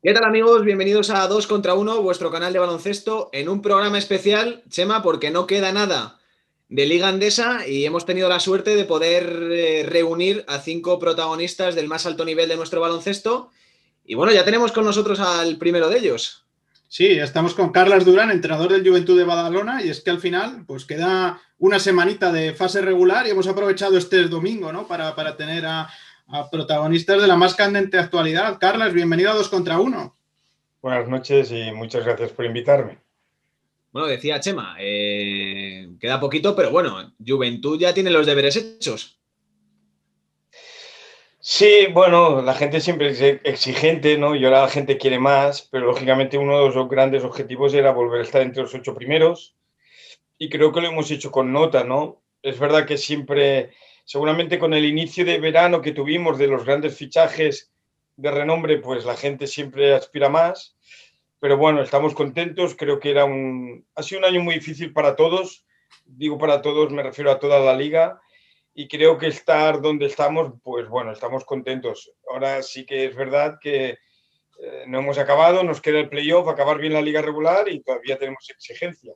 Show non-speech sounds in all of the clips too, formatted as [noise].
¿Qué tal amigos? Bienvenidos a 2 contra 1, vuestro canal de baloncesto, en un programa especial, Chema, porque no queda nada de Liga Andesa y hemos tenido la suerte de poder eh, reunir a cinco protagonistas del más alto nivel de nuestro baloncesto. Y bueno, ya tenemos con nosotros al primero de ellos. Sí, estamos con Carlos Durán, entrenador del Juventud de Badalona, y es que al final, pues queda una semanita de fase regular y hemos aprovechado este domingo, ¿no? Para, para tener a, a protagonistas de la más candente actualidad. Carlas, bienvenido a Dos contra Uno. Buenas noches y muchas gracias por invitarme. Bueno, decía Chema, eh, queda poquito, pero bueno, Juventud ya tiene los deberes hechos. Sí, bueno, la gente siempre es exigente, ¿no? Y ahora la gente quiere más, pero lógicamente uno de los grandes objetivos era volver a estar entre los ocho primeros y creo que lo hemos hecho con nota, ¿no? Es verdad que siempre seguramente con el inicio de verano que tuvimos de los grandes fichajes de renombre, pues la gente siempre aspira más. Pero bueno, estamos contentos. Creo que era un, ha sido un año muy difícil para todos. Digo para todos, me refiero a toda la liga. Y creo que estar donde estamos, pues bueno, estamos contentos. Ahora sí que es verdad que eh, no hemos acabado, nos queda el playoff, acabar bien la liga regular y todavía tenemos exigencia.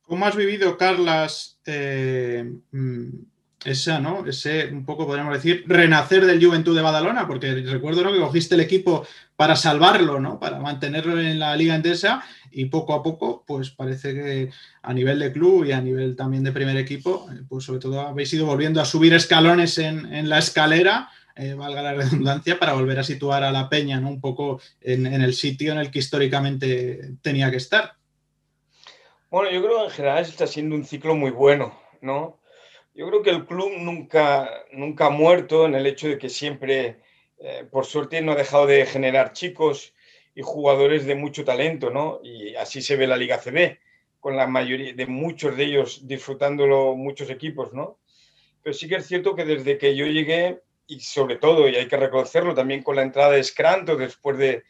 ¿Cómo has vivido, Carlas, eh, mm, esa, ¿no? Ese, un poco podríamos decir, renacer del Juventud de Badalona, porque recuerdo ¿no? que cogiste el equipo para salvarlo, ¿no? Para mantenerlo en la Liga Endesa y poco a poco, pues parece que a nivel de club y a nivel también de primer equipo, eh, pues sobre todo habéis ido volviendo a subir escalones en, la escalera, eh, valga la redundancia, para volver a situar a la peña, ¿no? Un poco en, en el sitio en el que históricamente tenía que estar. Bueno, yo creo que en general está siendo un ciclo muy bueno, ¿no? Yo creo que el club nunca, nunca ha muerto en el hecho de que siempre, eh, por suerte, no ha dejado de generar chicos y jugadores de mucho talento, ¿no? Y así se ve la Liga CB, con la mayoría de muchos de ellos disfrutándolo muchos equipos, ¿no? Pero sí que es cierto que desde que yo llegué, y sobre todo, y hay que reconocerlo también con la entrada de Scranto, después de,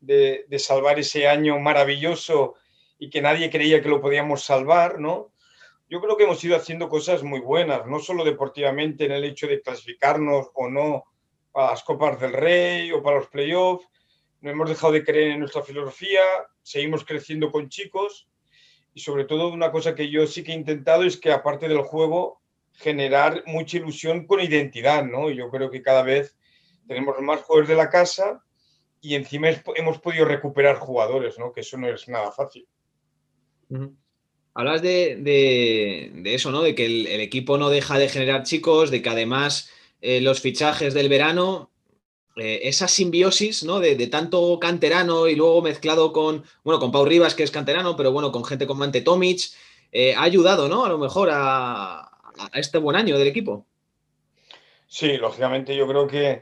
de, de salvar ese año maravilloso y que nadie creía que lo podíamos salvar, ¿no? Yo creo que hemos ido haciendo cosas muy buenas, no solo deportivamente en el hecho de clasificarnos o no para las Copas del Rey o para los playoffs, no hemos dejado de creer en nuestra filosofía, seguimos creciendo con chicos y sobre todo una cosa que yo sí que he intentado es que aparte del juego, generar mucha ilusión con identidad, ¿no? Yo creo que cada vez tenemos más jugadores de la casa y encima hemos podido recuperar jugadores, ¿no? Que eso no es nada fácil. Hablas de, eso, ¿no? De que el, equipo no deja de generar chicos, de que además eh, los fichajes del verano, eh, esa simbiosis, ¿no? De, tanto canterano y luego mezclado con, bueno, con Pau Rivas, que es canterano, pero bueno, con gente como Ante Tomic, eh, ha ayudado, ¿no? A lo mejor a, este buen año del equipo. Sí, lógicamente yo creo que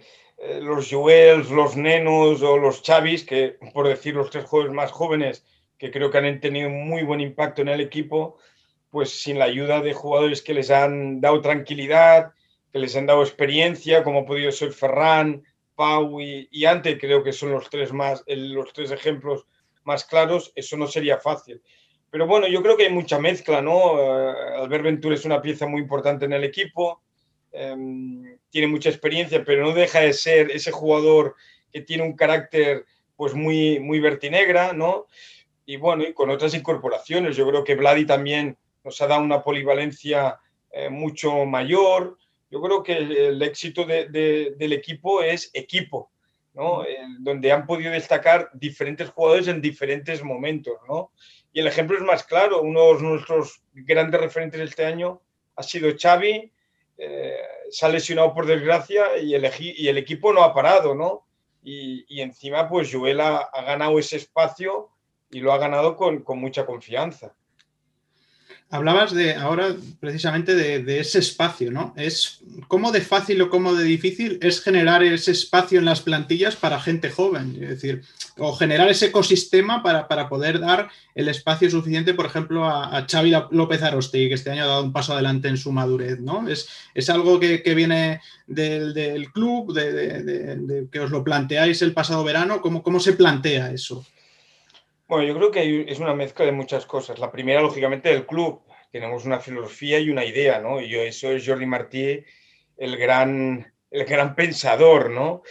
los Juels, los Nenos o los Chavis, que por decir los tres jóvenes más jóvenes, que creo que han tenido muy buen impacto en el equipo, pues sin la ayuda de jugadores que les han dado tranquilidad, que les han dado experiencia, como ha podido ser Ferran, Pau y, Ante, creo que son los tres, más, los tres ejemplos más claros, eso no sería fácil. Pero bueno, yo creo que hay mucha mezcla, ¿no? Eh, Albert Ventura es una pieza muy importante en el equipo, em, tiene mucha experiencia, pero no deja de ser ese jugador que tiene un carácter pues muy, muy vertinegra, ¿no? Y bueno, y con otras incorporaciones. Yo creo que Vladi también nos ha dado una polivalencia eh, mucho mayor. Yo creo que el, éxito del equipo es equipo, ¿no? donde han podido destacar diferentes jugadores en diferentes momentos. ¿no? Y el ejemplo es más claro. Uno de nuestros grandes referentes este año ha sido Xavi. Eh, se ha lesionado por desgracia y el, y el equipo no ha parado, ¿no? Y, y encima, pues Joel ha ganado ese espacio y lo ha ganado con, mucha confianza. Hablabas de ahora precisamente de, ese espacio, ¿no? Es cómo de fácil o cómo de difícil es generar ese espacio en las plantillas para gente joven, es decir, o generar ese ecosistema para, poder dar el espacio suficiente, por ejemplo, a, Xavi López Arosti, que este año ha dado un paso adelante en su madurez, ¿no? Es, algo que, viene del, club, de, que os lo planteáis el pasado verano, ¿cómo, cómo se plantea eso? Bueno, yo creo que es una mezcla de muchas cosas. La primera, lógicamente, del club. Tenemos una filosofía y una idea, ¿no? Y eso es Jordi Martí, el gran, el gran pensador, ¿no?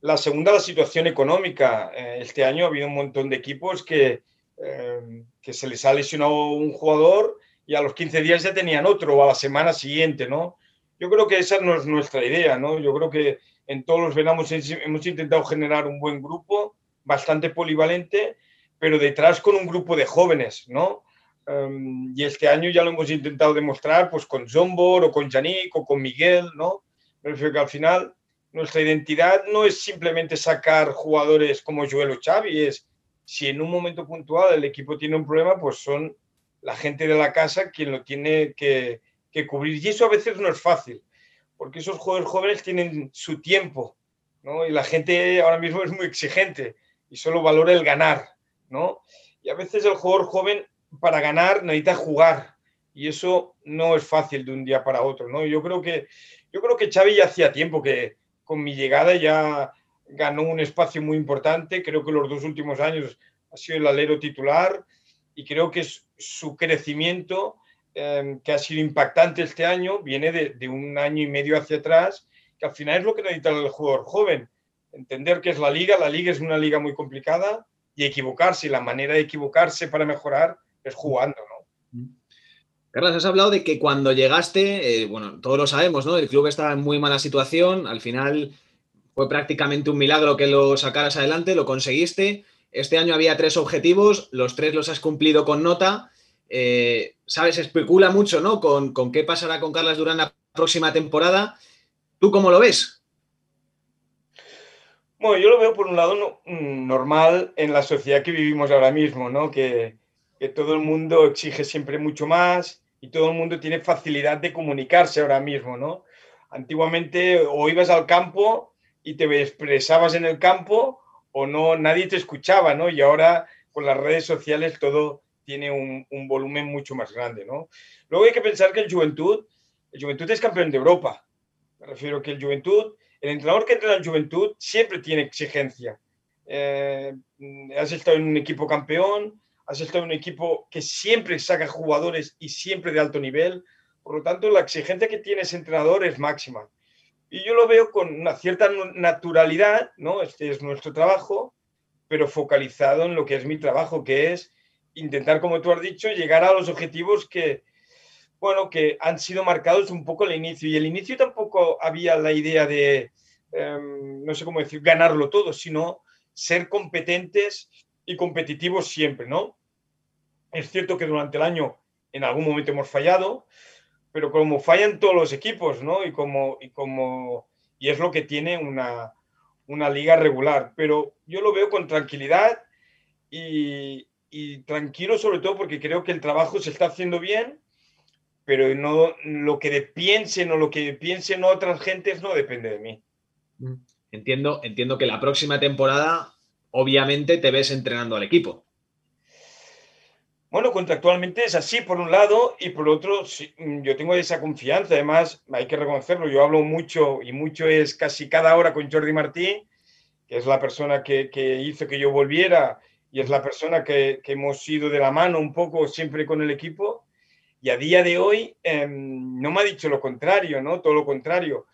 La segunda, la situación económica. Eh, este año ha habido un montón de equipos que, eh, que se les ha lesionado un jugador y a los 15 días ya tenían otro o a la semana siguiente, ¿no? Yo creo que esa no es nuestra idea, ¿no? Yo creo que en todos los veranos hemos intentado generar un buen grupo, bastante polivalente, pero detrás con un grupo de jóvenes, ¿no? Um, y este año ya lo hemos intentado demostrar pues con Zombor o con Yannick o con Miguel, ¿no? Me refiero que al final nuestra identidad no es simplemente sacar jugadores como Joel o Xavi, es si en un momento puntual el equipo tiene un problema, pues son la gente de la casa quien lo tiene que, que cubrir. Y eso a veces no es fácil, porque esos jugadores jóvenes tienen su tiempo, ¿no? Y la gente ahora mismo es muy exigente y solo valora el ganar, Y a veces el jugador joven para ganar necesita jugar. Y eso no es fácil de un día para otro, ¿no? Yo creo que yo creo que Xavi ya hacía tiempo que con mi llegada ya ganó un espacio muy importante, creo que los dos últimos años ha sido el alero titular y creo que su crecimiento, em, que ha sido impactante este año, viene de, de, un año y medio hacia atrás, que al final es lo que necesita el jugador joven, entender que es la liga, la liga es una liga muy complicada y equivocarse, y la manera de equivocarse para mejorar es jugando, ¿no? Carlos, has hablado de que cuando llegaste, eh, bueno, todos lo sabemos, ¿no? El club estaba en muy mala situación, al final fue prácticamente un milagro que lo sacaras adelante, lo conseguiste. Este año había tres objetivos, los tres los has cumplido con nota. Eh, Sabes, especula mucho, ¿no? Con, con qué pasará con Carlos Durán la próxima temporada. ¿Tú cómo lo ves? Bueno, yo lo veo por un lado no, normal en la sociedad que vivimos ahora mismo, ¿no? Que, todo el mundo exige siempre mucho más y todo el mundo tiene facilidad de comunicarse ahora mismo, ¿no? Antiguamente o ibas al campo y te expresabas en el campo o no, nadie te escuchaba, ¿no? Y ahora con las redes sociales todo tiene un, un, volumen mucho más grande, ¿no? Luego hay que pensar que el Juventud, el Juventud es campeón de Europa. Me refiero que el Juventud, el entrenador que entra en el Juventud siempre tiene exigencia. Eh, has estado en un equipo campeón, has estado en un equipo que siempre saca jugadores y siempre de alto nivel. Por lo tanto, la exigencia que tiene ese entrenador es máxima. Y yo lo veo con una cierta naturalidad, ¿no? Este es nuestro trabajo, pero focalizado en lo que es mi trabajo, que es intentar, como tú has dicho, llegar a los objetivos que, bueno, que han sido marcados un poco al inicio. Y el inicio tampoco había la idea de, eh, no sé cómo decir, ganarlo todo, sino ser competentes y competitivos siempre, ¿no? Es cierto que durante el año en algún momento hemos fallado, pero como fallan todos los equipos, ¿no? Y como, y como, y es lo que tiene una, una liga regular, pero yo lo veo con tranquilidad y, tranquilo sobre todo porque creo que el trabajo se está haciendo bien, pero no lo que piensen o lo que piensen otras gentes no depende de mí. Entiendo, entiendo que la próxima temporada obviamente te ves entrenando al equipo. Bueno, contractualmente es así por un lado y por otro sí, yo tengo esa confianza, además hay que reconocerlo, yo hablo mucho y mucho es casi cada hora con Jordi Martí, que es la persona que, que hizo que yo volviera y es la persona que, que, hemos ido de la mano un poco siempre con el equipo y a día de hoy eh, no me ha dicho lo contrario, ¿no? Todo lo contrario.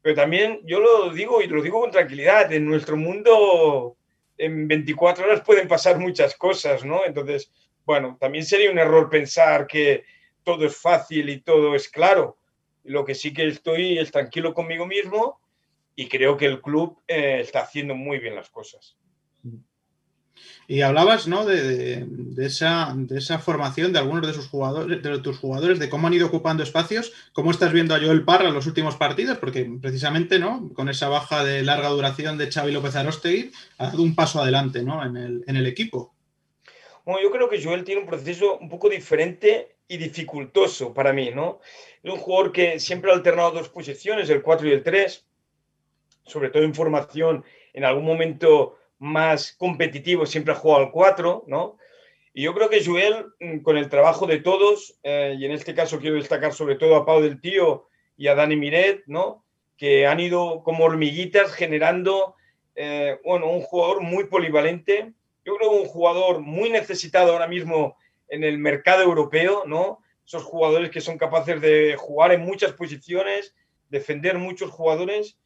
Pero también yo lo digo y lo digo con tranquilidad, en nuestro mundo en 24 horas pueden pasar muchas cosas, ¿no? Entonces, bueno, también sería un error pensar que todo es fácil y todo es claro. Lo que sí que estoy es tranquilo conmigo mismo y creo que el club eh, está haciendo muy bien las cosas. Y hablabas ¿no? de, esa, formación de algunos de sus jugadores, de tus jugadores, de cómo han ido ocupando espacios. ¿Cómo estás viendo a Joel Parra en los últimos partidos? Porque precisamente ¿no? con esa baja de larga duración de Xavi López Arostegui ha dado un paso adelante ¿no? en, el, en el equipo. Bueno, yo creo que Joel tiene un proceso un poco diferente y dificultoso para mí. ¿no? Es un jugador que siempre ha alternado dos posiciones, el 4 y el 3, sobre todo en formación. En algún momento más competitivo siempre ha jugado al 4, ¿no? Y yo creo que Joel, mm, con el trabajo de todos, eh, y en este caso quiero destacar sobre todo a Pau del Tío y a Dani Miret, ¿no? Que han ido como hormiguitas generando, eh, bueno, un jugador muy polivalente. Yo creo un jugador muy necesitado ahora mismo en el mercado europeo, ¿no? Esos jugadores que son capaces de jugar en muchas posiciones, defender muchos jugadores.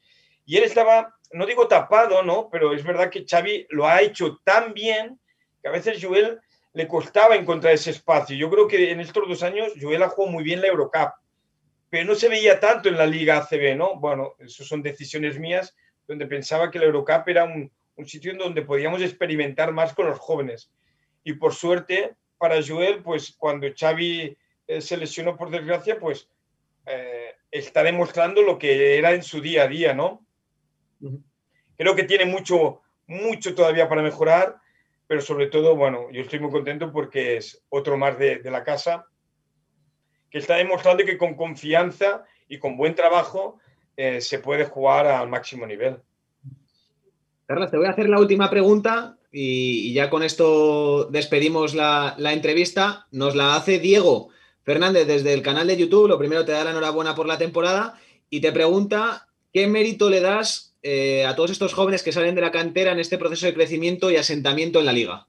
Y él estaba no digo tapado, ¿no? Pero es verdad que Xavi lo ha hecho tan bien que a veces Joel le costaba encontrar ese espacio. Yo creo que en estos dos años Joel ha jugado muy bien la Eurocup, pero no se veía tanto en la Liga ACB, ¿no? Bueno, eso son decisiones mías, donde pensaba que la Eurocup era un, sitio en donde podíamos experimentar más con los jóvenes. Y por suerte, para Joel, pues cuando Xavi eh, se lesionó por desgracia, pues eh, está demostrando lo que era en su día a día, ¿no? Creo que tiene mucho, mucho todavía para mejorar, pero sobre todo, bueno, yo estoy muy contento porque es otro más de, la casa que está demostrando que con confianza y con buen trabajo eh, se puede jugar al máximo nivel. Carlos, te voy a hacer la última pregunta y, ya con esto despedimos la, la, entrevista. Nos la hace Diego Fernández desde el canal de YouTube. Lo primero te da la enhorabuena por la temporada y te pregunta qué mérito le das eh, a todos estos jóvenes que salen de la cantera en este proceso de crecimiento y asentamiento en la liga?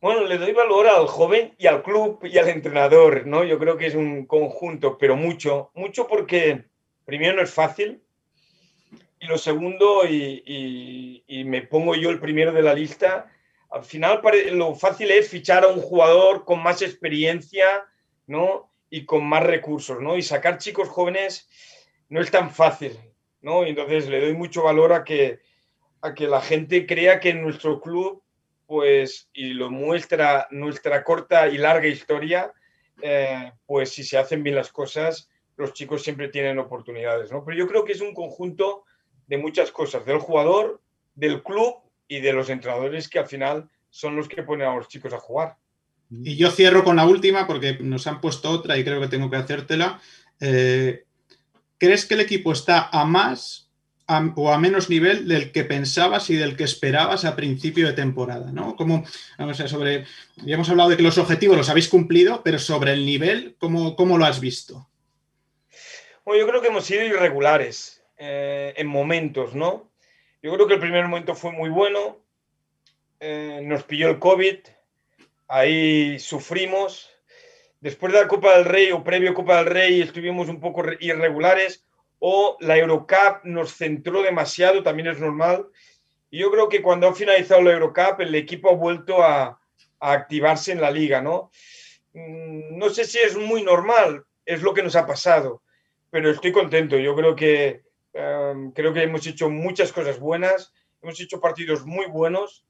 Bueno, le doy valor al joven y al club y al entrenador, ¿no? Yo creo que es un conjunto, pero mucho, mucho porque primero no es fácil y lo segundo, y, y me pongo yo el primero de la lista, al final lo fácil es fichar a un jugador con más experiencia, ¿no? Y con más recursos, ¿no? Y sacar chicos jóvenes no es tan fácil. ¿No? Y entonces le doy mucho valor a que, a que la gente crea que en nuestro club, pues, y lo muestra nuestra corta y larga historia, eh, pues si se hacen bien las cosas, los chicos siempre tienen oportunidades, ¿no? Pero yo creo que es un conjunto de muchas cosas, del jugador, del club y de los entrenadores que al final son los que ponen a los chicos a jugar. Y yo cierro con la última porque nos han puesto otra y creo que tengo que hacértela. Eh, ¿Crees que el equipo está a más o a menos nivel del que pensabas y del que esperabas a principio de temporada? ¿no? Como, vamos a sobre, ya hemos hablado de que los objetivos los habéis cumplido, pero sobre el nivel, ¿cómo, cómo lo has visto? Bueno, yo creo que hemos sido irregulares eh, en momentos, ¿no? Yo creo que el primer momento fue muy bueno, eh, nos pilló el COVID, ahí sufrimos, después de la Copa del Rey o previo a Copa del Rey estuvimos un poco irregulares o la Eurocup nos centró demasiado, también es normal. Yo creo que cuando ha finalizado la Eurocup el equipo ha vuelto a, activarse en la liga, ¿no? Mm, no sé si es muy normal, es lo que nos ha pasado, pero estoy contento. Yo creo que, em, creo que hemos hecho muchas cosas buenas, hemos hecho partidos muy buenos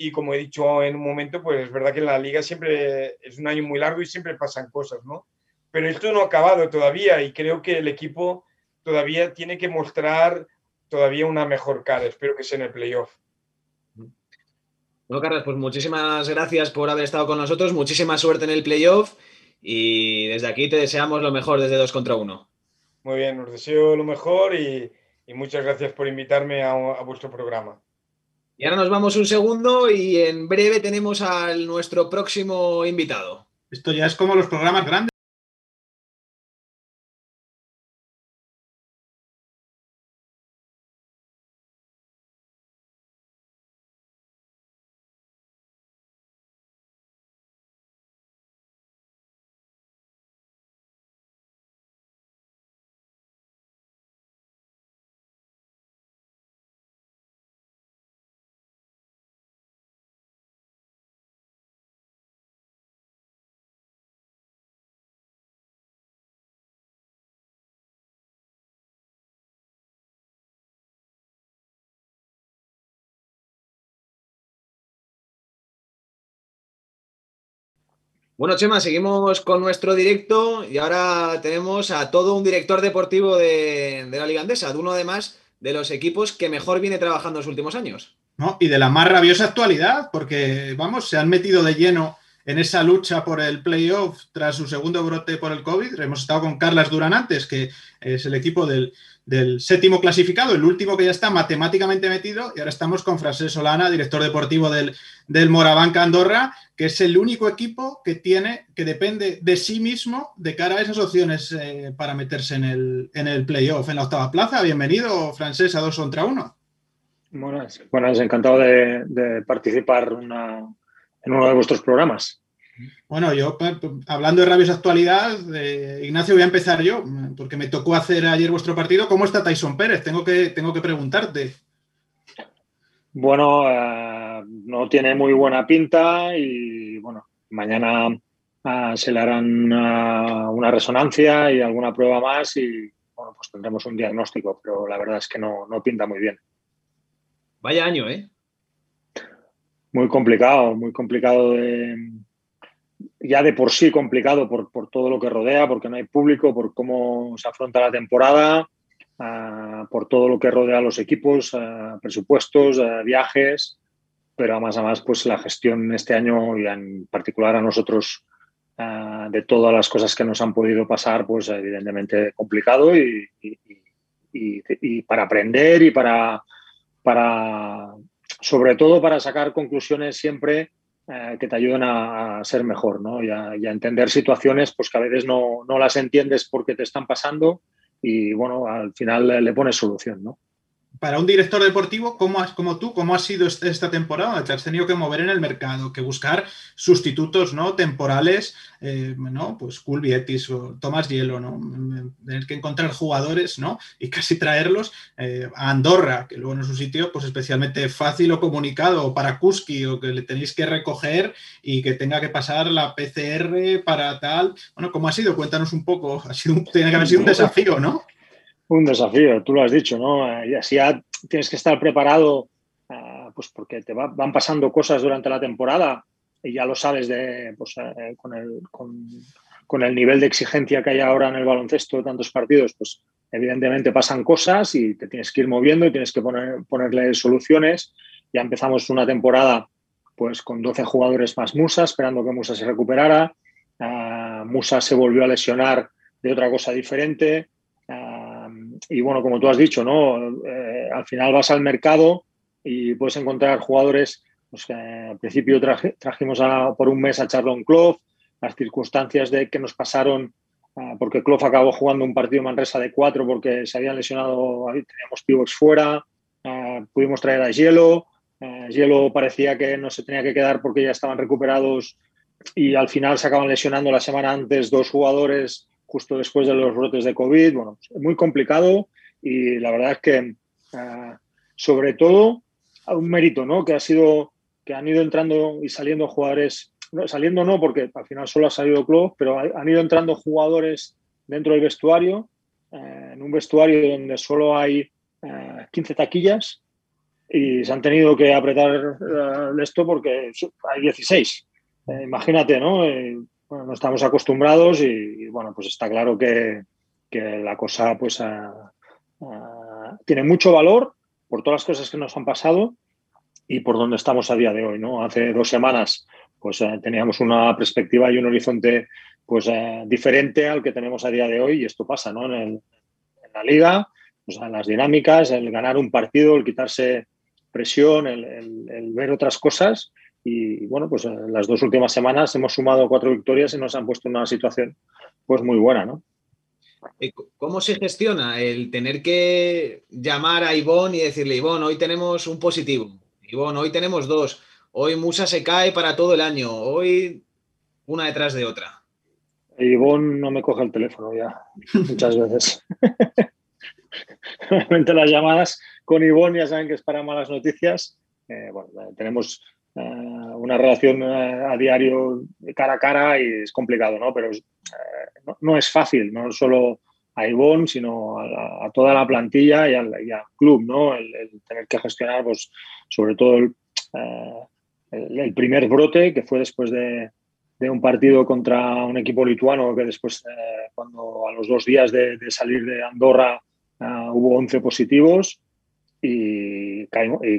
y como he dicho en un momento, pues es verdad que en la liga siempre es un año muy largo y siempre pasan cosas, ¿no? Pero esto no ha acabado todavía y creo que el equipo todavía tiene que mostrar todavía una mejor cara. Espero que sea en el playoff. Bueno, Carlos, pues muchísimas gracias por haber estado con nosotros, muchísima suerte en el playoff y desde aquí te deseamos lo mejor desde dos contra uno. Muy bien, os deseo lo mejor y, muchas gracias por invitarme a vuestro programa. Y ahora nos vamos un segundo y en breve tenemos a nuestro próximo invitado. Esto ya es como los programas grandes. Bueno, Chema, seguimos con nuestro directo y ahora tenemos a todo un director deportivo de, la Liga Andesa, de uno además de los equipos que mejor viene trabajando en los últimos años. No, y de la más rabiosa actualidad, porque vamos, se han metido de lleno en esa lucha por el playoff tras su segundo brote por el COVID. Hemos estado con Carlas Durán antes, que es el equipo del, séptimo clasificado, el último que ya está matemáticamente metido, y ahora estamos con Francés Solana, director deportivo del, del Andorra, que es el único equipo que tiene, que depende de sí mismo de cara a esas opciones eh, para meterse en el, playoff, en la octava plaza. Bienvenido, Francés, a dos contra uno. Buenas, buenas encantado de, participar en uno de vuestros programas. Bueno, yo hablando de rabiosa actualidad, Ignacio, voy a empezar yo, porque me tocó hacer ayer vuestro partido. ¿Cómo está Tyson Pérez? Tengo que, tengo que preguntarte. Bueno, eh, no tiene muy buena pinta y bueno, mañana eh, se le harán eh, una resonancia y alguna prueba más y bueno, pues tendremos un diagnóstico, pero la verdad es que no, no pinta muy bien. Vaya año, ¿eh? Muy complicado, muy complicado de, ya de por sí complicado por, por, todo lo que rodea, porque no hay público, por cómo se afronta la temporada, por todo lo que rodea los equipos, uh, presupuestos, uh, viajes, pero además, además, pues la gestión este año y en particular a nosotros de todas las cosas que nos han podido pasar, pues evidentemente complicado y, y, y, y para aprender y para, para, sobre todo para sacar conclusiones siempre eh, que te ayuden a, ser mejor ¿no? y, a, y, a, entender situaciones pues, que a veces no, no, las entiendes porque te están pasando y bueno, al final le, le pones solución. ¿no? Para un director deportivo como, como tú, ¿cómo ha sido esta temporada? Te has tenido que mover en el mercado, que buscar sustitutos ¿no? temporales, eh, ¿no? Pues Cool Vietis o Tomás Hielo, ¿no? Tener que encontrar jugadores, ¿no? Y casi traerlos eh, a Andorra, que luego no es un sitio pues especialmente fácil o comunicado, o para Kuski, o que le tenéis que recoger y que tenga que pasar la PCR para tal. Bueno, ¿cómo ha sido? Cuéntanos un poco. Ha sido, tiene que haber sido un desafío, ¿no? Un desafío, tú lo has dicho, ¿no? Y así ya tienes que estar preparado, uh, pues porque te va, van pasando cosas durante la temporada y ya lo sabes de, pues, uh, con, el, nivel de exigencia que hay ahora en el baloncesto tantos partidos, pues evidentemente pasan cosas y te tienes que ir moviendo y tienes que poner, ponerle soluciones. Ya empezamos una temporada pues con 12 jugadores más Musa, esperando que Musa se recuperara. Uh, Musa se volvió a lesionar de otra cosa diferente y bueno, como tú has dicho, ¿no? Eh, al final vas al mercado y puedes encontrar jugadores, pues al principio trajimos a, por un mes a Charlon Clough, las circunstancias de que nos pasaron, uh, porque Clough acabó jugando un partido Manresa de cuatro porque se habían lesionado, teníamos pivots fuera, uh, pudimos traer a Hielo, uh, Hielo parecía que no se tenía que quedar porque ya estaban recuperados y al final se acaban lesionando la semana antes dos jugadores justo después de los brotes de COVID. Bueno, muy complicado y la verdad es que, uh, sobre todo, un mérito, ¿no? Que ha sido que han ido entrando y saliendo jugadores, saliendo no, porque al final solo ha salido Club, pero han ido entrando jugadores dentro del vestuario, eh, en un vestuario donde solo hay eh, 15 taquillas y se han tenido que apretar uh, esto porque hay 16. Eh, imagínate, ¿no? Bueno, no estamos acostumbrados y, bueno, pues está claro que, que la cosa pues a, a, tiene mucho valor por todas las cosas que nos han pasado y por donde estamos a día de hoy, ¿no? Hace dos semanas pues eh, teníamos una perspectiva y un horizonte pues eh, diferente al que tenemos a día de hoy y esto pasa, ¿no? En, la liga, pues, en las dinámicas, el ganar un partido, el quitarse presión, el ver otras cosas y bueno, pues en las dos últimas semanas hemos sumado cuatro victorias y nos han puesto en una situación pues muy buena, ¿no? ¿Cómo se gestiona el tener que llamar a Ivonne y decirle, Ivonne, hoy tenemos un positivo, Ivonne, hoy tenemos dos, hoy Musa se cae para todo el año, hoy una detrás de otra? Ivonne no me coge el teléfono ya, muchas veces. [laughs] Realmente las llamadas con Ivonne ya saben que es para malas noticias. Eh, bueno, tenemos una relación uh, a diario cara a cara y es complicado, ¿no? Pero uh, no, es fácil, no solo a Ivonne, sino a, toda la plantilla y al, club, ¿no? El, tener que gestionar, pues, sobre todo el, primer brote, que fue después de, un partido contra un equipo lituano, que después, cuando a los dos días de, de salir de Andorra hubo 11 positivos, y,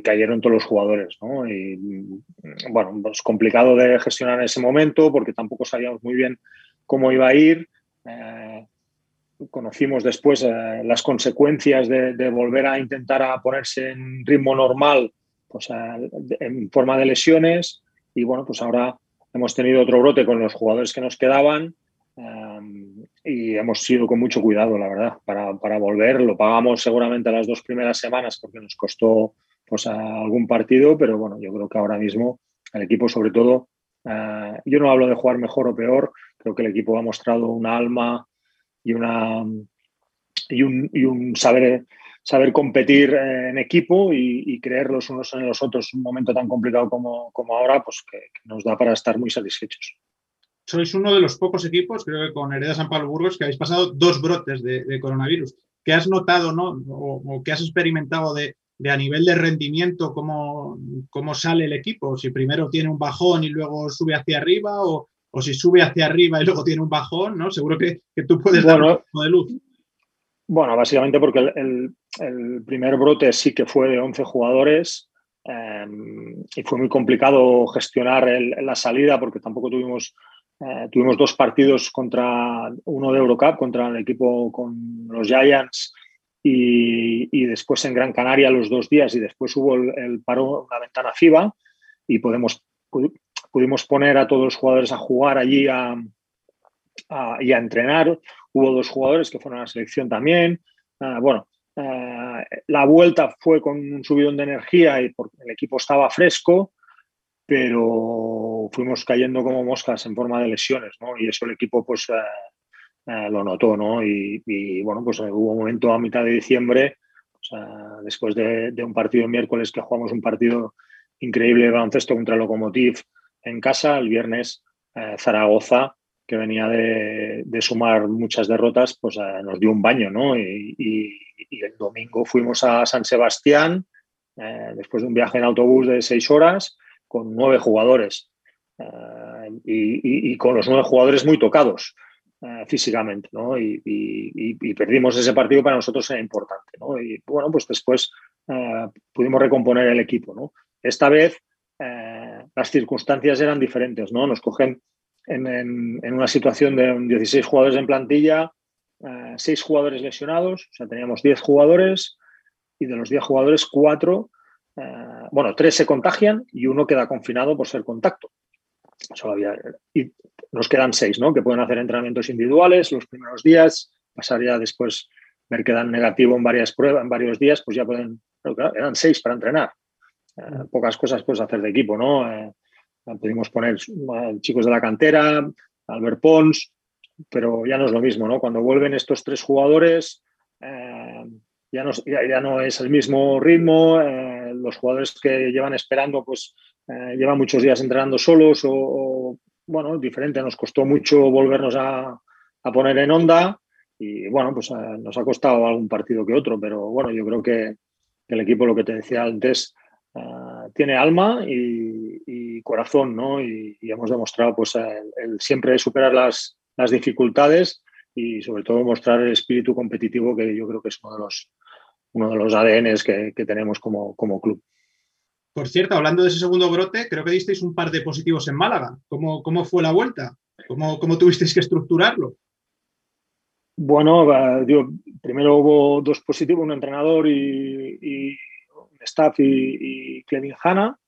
cayeron todos los jugadores. ¿no? Y bueno, es pues complicado de gestionar en ese momento porque tampoco sabíamos muy bien cómo iba a ir. Eh, conocimos después eh, las consecuencias de, de, volver a intentar a ponerse en ritmo normal pues, eh, en forma de lesiones y bueno, pues ahora hemos tenido otro brote con los jugadores que nos quedaban Um, y hemos sido con mucho cuidado, la verdad, para, para, volver. Lo pagamos seguramente las dos primeras semanas porque nos costó pues, algún partido, pero bueno, yo creo que ahora mismo el equipo, sobre todo, Eh, yo no hablo de jugar mejor o peor, creo que el equipo ha mostrado una alma y, una, y, un, saber, saber competir en equipo y, creer los unos en los otros un momento tan complicado como, ahora, pues que, nos da para estar muy satisfechos. Sois uno de los pocos equipos, creo que con Hereda San Pablo Burgos, que habéis pasado dos brotes de, coronavirus. ¿Qué has notado no? o, o qué has experimentado de, de a nivel de rendimiento cómo, cómo, sale el equipo, si primero tiene un bajón y luego sube hacia arriba o, si sube hacia arriba y luego tiene un bajón, ¿no? Seguro que, tú puedes dar un poco de luz. Bueno, básicamente porque el, primer brote sí que fue de 11 jugadores em, y fue muy complicado gestionar la salida porque tampoco tuvimos, eh, tuvimos dos partidos contra uno de Eurocup, contra el equipo con los Giants y, después en Gran Canaria los dos días y después hubo el, paro, una ventana FIBA y podemos, pudimos poner a todos los jugadores a jugar allí a, y a entrenar. Hubo dos jugadores que fueron a la selección también. Ah, bueno, ah, la vuelta fue con un subidón de energía y el equipo estaba fresco, pero fuimos cayendo como moscas en forma de lesiones, ¿no? Y eso el equipo pues ah, eh, lo notó, ¿no? Y, bueno, pues eh, hubo un momento a mitad de diciembre, después de, un partido el miércoles que jugamos un partido increíble de baloncesto contra Lokomotiv en casa, el viernes eh, Zaragoza, que venía de, sumar muchas derrotas, pues nos dio un baño, ¿no? Y, el domingo fuimos a San Sebastián, después de un viaje en autobús de seis horas, con nueve jugadores. y, con los nueve jugadores muy tocados. Eh, físicamente, ¿no? Y, perdimos ese partido para nosotros era importante, ¿no? Y bueno, pues después eh, pudimos recomponer el equipo, ¿no? Esta vez eh, las circunstancias eran diferentes, ¿no? Nos cogen en, una situación de 16 jugadores en plantilla, 6 jugadores lesionados, o sea, teníamos 10 jugadores y de los 10 jugadores, 4, bueno, 3 se contagian y uno queda confinado por ser contacto. Solo había, y nos quedan seis, ¿no? Que pueden hacer entrenamientos individuales los primeros días, pasar ya después, ver que dan negativo en varias pruebas, en varios días, pues ya pueden, eran seis para entrenar. Eh, pocas cosas puedes hacer de equipo, ¿no? Eh, pudimos poner eh, chicos de la cantera, Albert Pons, pero ya no es lo mismo, ¿no? Cuando vuelven estos tres jugadores, ya, no, ya, no, es el mismo ritmo, los jugadores que llevan esperando, pues llevan muchos días entrenando solos o bueno, diferente. Nos costó mucho volvernos a, poner en onda y bueno, pues eh, nos ha costado algún partido que otro, pero bueno, yo creo que el equipo, lo que te decía antes, eh, tiene alma y, corazón, ¿no? Y, hemos demostrado pues el, siempre superar las, dificultades y sobre todo mostrar el espíritu competitivo que yo creo que es uno de los, uno de los ADNs que, tenemos como, como club. Por cierto, hablando de ese segundo brote, creo que disteis un par de positivos en Málaga. ¿Cómo, cómo fue la vuelta? ¿Cómo, ¿Cómo, tuvisteis que estructurarlo? Bueno, primero hubo dos positivos, un entrenador y, un staff y, y Clevin Hanna.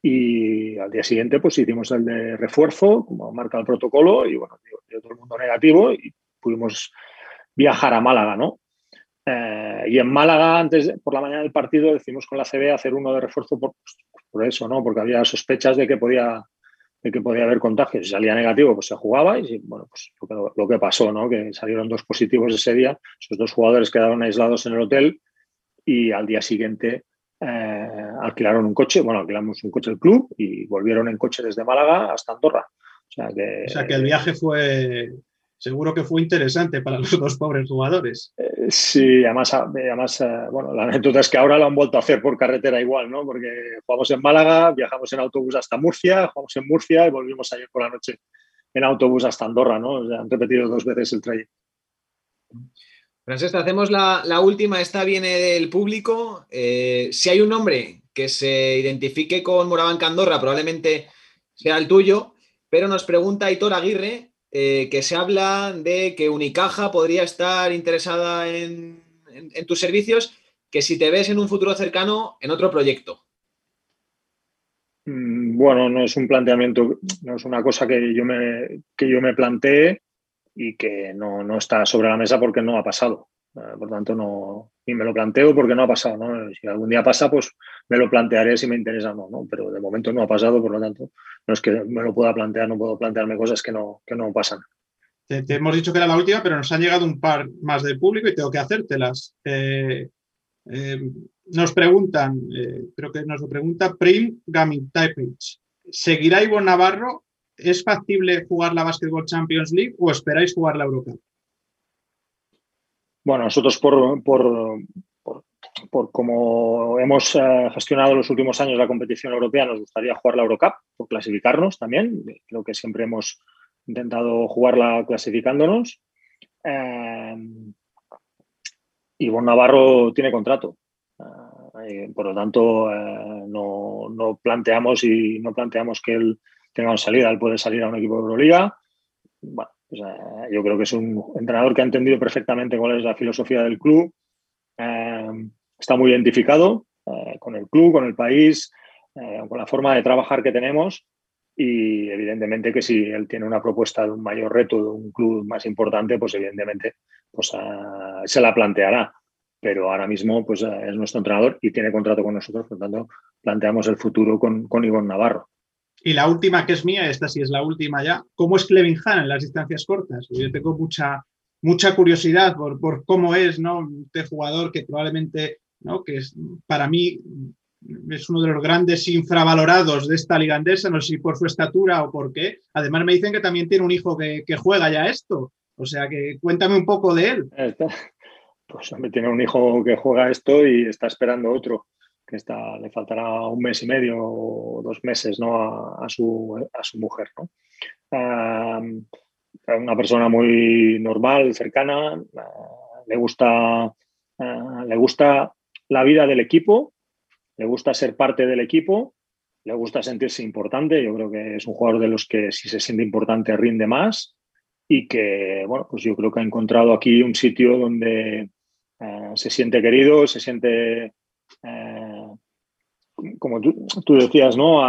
Y al día siguiente pues hicimos el de refuerzo, como marca el protocolo, y bueno, dio todo el mundo negativo y pudimos viajar a Málaga, ¿no? Eh, y en Málaga, antes por la mañana del partido, decidimos con la CB hacer uno de refuerzo por, por, eso, ¿no? Porque había sospechas de que podía, de que podía haber contagios. Si salía negativo, pues se jugaba y bueno, pues lo que, pasó, ¿no? Que salieron dos positivos ese día. Esos dos jugadores quedaron aislados en el hotel y al día siguiente eh, alquilaron un coche. Bueno, alquilamos un coche del club y volvieron en coche desde Málaga hasta Andorra. O sea que, o sea que el viaje fue seguro que fue interesante para los dos pobres jugadores. Eh, sí, además, además eh, bueno, la anécdota es que ahora lo han vuelto a hacer por carretera igual, ¿no? Porque jugamos en Málaga, viajamos en autobús hasta Murcia, jugamos en Murcia y volvimos ayer por la noche en autobús hasta Andorra, ¿no? han repetido dos veces el trayecto. Francesca, hacemos la, última, esta viene del público. Eh, si hay un nombre que se identifique con Morabanca Andorra, probablemente sea el tuyo, pero nos pregunta Aitor Aguirre eh, que se habla de que Unicaja podría estar interesada en, tus servicios, que si te ves en un futuro cercano en otro proyecto. Mm, bueno, no es un planteamiento, no es una cosa que yo me, que yo me plantee y que no, está sobre la mesa porque no ha pasado. por tanto, no, ni me lo planteo porque no ha pasado. ¿no? Si algún día pasa, pues me lo plantearé si me interesa o no, Pero de momento no ha pasado, por lo tanto, no es que me lo pueda plantear, no puedo plantearme cosas que no, que no pasan. Te, hemos dicho que era la última, pero nos han llegado un par más del público y tengo que hacértelas. Eh, eh, nos preguntan, eh, creo que nos lo pregunta Prim Gaming ¿Seguirá Ivo Navarro? ¿Es factible jugar la Basketball Champions League o esperáis jugar la Eurocup? Bueno, nosotros por, por, por, cómo hemos eh, gestionado los últimos años la competición europea, nos gustaría jugar la Eurocup, por clasificarnos también. Creo que siempre hemos intentado jugarla clasificándonos. Eh, y Bon Navarro tiene contrato. Eh, por lo tanto, no, no, planteamos y no planteamos que él tenga una salida. Él puede salir a un equipo de Euroliga. Bueno, yo creo que es un entrenador que ha entendido perfectamente cuál es la filosofía del club. Eh, está muy identificado eh, con el club, con el país, eh, con la forma de trabajar que tenemos. Y evidentemente que si él tiene una propuesta de un mayor reto, de un club más importante, pues evidentemente pues, se la planteará. Pero ahora mismo pues, es nuestro entrenador y tiene contrato con nosotros, por lo tanto planteamos el futuro con, con Ivonne Navarro. Y la última que es mía, esta sí es la última ya, ¿cómo es Clevin Han en las distancias cortas? Yo tengo mucha, mucha curiosidad por, por cómo es, ¿no? Este jugador que probablemente, ¿no? Que es, para mí es uno de los grandes infravalorados de esta liga andesa, no sé si por su estatura o por qué. Además me dicen que también tiene un hijo que, que juega ya esto. O sea que cuéntame un poco de él. Pues tiene un hijo que juega esto y está esperando otro que está, le faltará un mes y medio o dos meses ¿no? a, su, a su mujer. ¿no? una persona muy normal, cercana, le, gusta, le gusta la vida del equipo, le gusta ser parte del equipo, le gusta sentirse importante. Yo creo que es un jugador de los que si se siente importante rinde más y que, bueno, pues yo creo que ha encontrado aquí un sitio donde eh, se siente querido, se siente eh, como tú, decías, ¿no?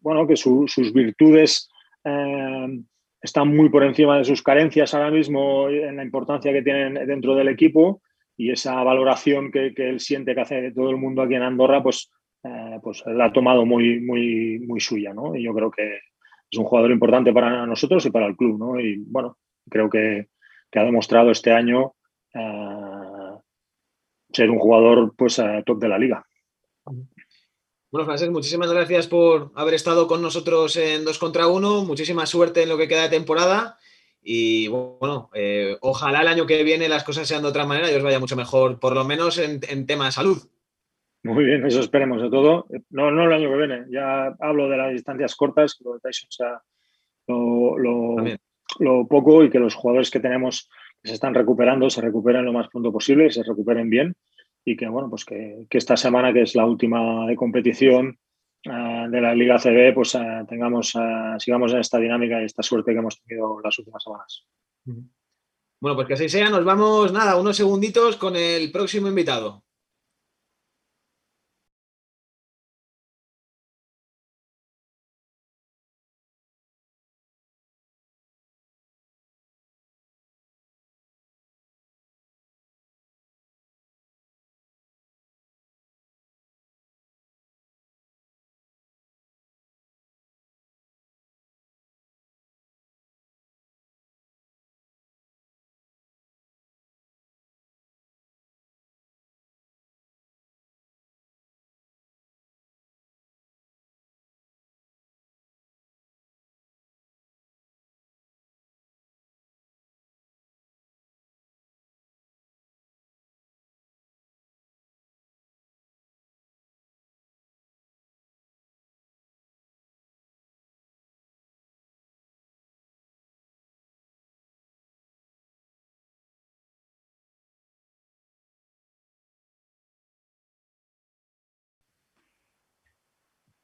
bueno, que sus virtudes eh, están muy por encima de sus carencias ahora mismo en la importancia que tienen dentro del equipo y esa valoración que, él siente que hace todo el mundo aquí en Andorra, pues, eh, pues la ha tomado muy, muy, muy suya, ¿no? Y yo creo que es un jugador importante para nosotros y para el club, ¿no? Y bueno, creo que, ha demostrado este año ser un jugador pues top de la liga. Bueno, Francés, muchísimas gracias por haber estado con nosotros en 2 contra 1. Muchísima suerte en lo que queda de temporada. Y bueno, eh, ojalá el año que viene las cosas sean de otra manera y os vaya mucho mejor, por lo menos en, tema de salud. Muy bien, eso esperemos de todo. No, no el año que viene, ya hablo de las distancias cortas, lo de Tyson sea lo, lo, poco y que los jugadores que tenemos que se están recuperando se recuperen lo más pronto posible y se recuperen bien y que bueno pues que, esta semana que es la última de competición eh, de la Liga CB pues eh, tengamos eh, sigamos en esta dinámica y esta suerte que hemos tenido las últimas semanas. Bueno, pues que así sea, nos vamos nada, unos segunditos con el próximo invitado.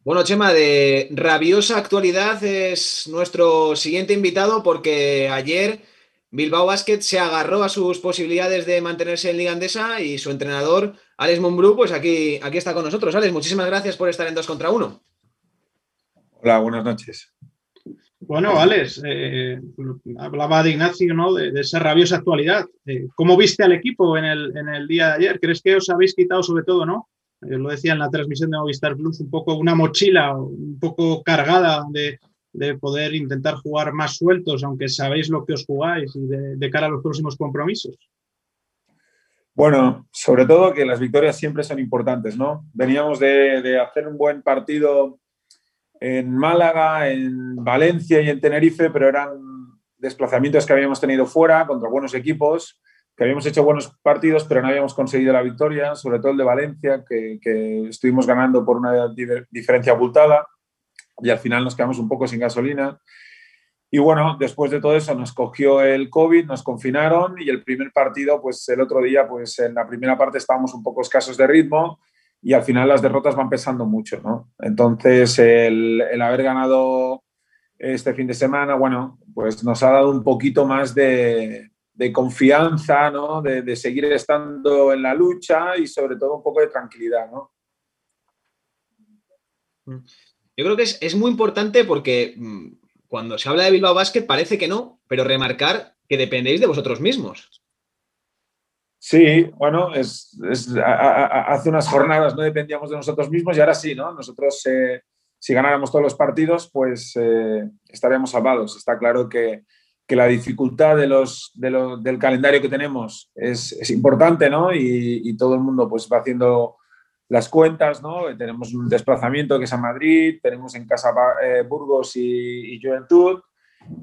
Bueno, Chema, de rabiosa actualidad es nuestro siguiente invitado porque ayer Bilbao Basket se agarró a sus posibilidades de mantenerse en Liga Andesa y su entrenador, Alex Mumbrú, pues aquí, aquí está con nosotros. Alex, muchísimas gracias por estar en dos contra uno. Hola, buenas noches. Bueno, Alex, eh, hablaba de Ignacio, ¿no? De, esa rabiosa actualidad. Eh, ¿Cómo viste al equipo en el, en el, día de ayer? ¿Crees que os habéis quitado, sobre todo, ¿no? Yo lo decía en la transmisión de Movistar Plus, un poco una mochila, un poco cargada de, de poder intentar jugar más sueltos, aunque sabéis lo que os jugáis y de, cara a los próximos compromisos? Bueno, sobre todo que las victorias siempre son importantes, ¿no? Veníamos de, de, hacer un buen partido en Málaga, en Valencia y en Tenerife, pero eran desplazamientos que habíamos tenido fuera contra buenos equipos, que habíamos hecho buenos partidos, pero no habíamos conseguido la victoria, sobre todo el de Valencia, que, que estuvimos ganando por una diferencia abultada y al final nos quedamos un poco sin gasolina. Y bueno, después de todo eso nos cogió el COVID, nos confinaron y el primer partido, pues el otro día, pues en la primera parte estábamos un poco escasos de ritmo y al final las derrotas van pesando mucho, ¿no? Entonces el, el haber ganado este fin de semana, bueno, pues nos ha dado un poquito más de, de confianza, ¿no? De, de, seguir estando en la lucha y sobre todo un poco de tranquilidad, ¿no? Yo creo que es, muy importante porque mm, cuando se habla de Bilbao Basket parece que no, pero remarcar que dependéis de vosotros mismos. Sí, bueno, es, hace unas jornadas no dependíamos de nosotros mismos y ahora sí, ¿no? Nosotros, eh, si ganáramos todos los partidos, pues eh, estaríamos salvados. Está claro que, la dificultad de los, del calendario que tenemos es, importante, ¿no? Y, y, todo el mundo pues va haciendo las cuentas, ¿no? Tenemos un desplazamiento que es a Madrid, tenemos en casa eh, Burgos y, Juventud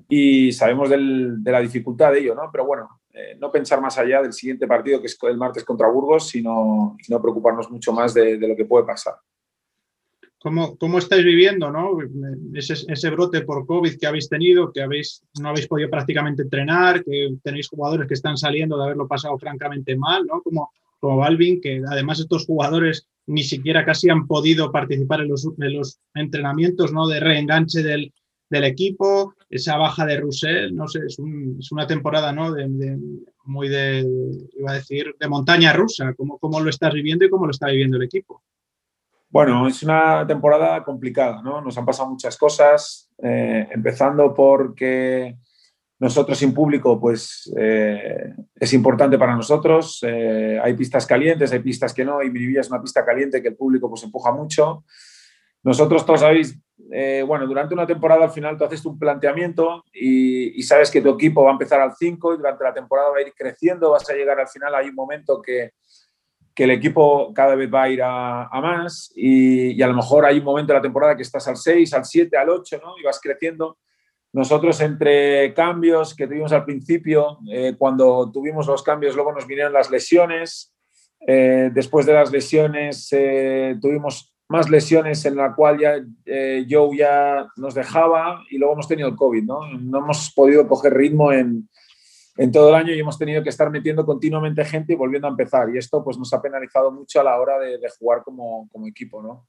y sabemos de la dificultad de ello, ¿no? Pero bueno, eh, no pensar más allá del siguiente partido que es el martes contra Burgos, sino, sino preocuparnos mucho más de, lo que puede pasar. ¿Cómo, ¿Cómo, estáis viviendo ¿no? ese, brote por COVID que habéis tenido, que habéis, no habéis podido prácticamente entrenar, que tenéis jugadores que están saliendo de haberlo pasado francamente mal, ¿no? como, como Balvin, que además estos jugadores ni siquiera casi han podido participar en los, entrenamientos ¿no? de reenganche del, del, equipo, esa baja de Russell, no sé, es, es una temporada ¿no? Muy de, iba a decir, de montaña rusa, ¿Cómo, ¿Cómo, lo estás viviendo y cómo lo está viviendo el equipo? Bueno, es una temporada complicada, ¿no? Nos han pasado muchas cosas, eh, empezando porque nosotros sin público, pues eh, es importante para nosotros. Eh, hay pistas calientes, hay pistas que no, y Miribilla es una pista caliente que el público pues empuja mucho. Nosotros, todos sabéis, eh, bueno, durante una temporada al final tú haces un planteamiento y, sabes que tu equipo va a empezar al 5 y durante la temporada va a ir creciendo, vas a llegar al final, hay un momento que, que el equipo cada vez va a ir a, más y, y, a lo mejor hay un momento de la temporada que estás al 6, al 7, al 8, ¿no? Y vas creciendo. Nosotros entre cambios que tuvimos al principio, eh, cuando tuvimos los cambios, luego nos vinieron las lesiones. Eh, después de las lesiones eh, tuvimos más lesiones en la cual ya Joe ya nos dejaba y luego hemos tenido el COVID, ¿no? No hemos podido coger ritmo en, en todo el año y hemos tenido que estar metiendo continuamente gente y volviendo a empezar. Y esto pues nos ha penalizado mucho a la hora de, de jugar como, como equipo, ¿no?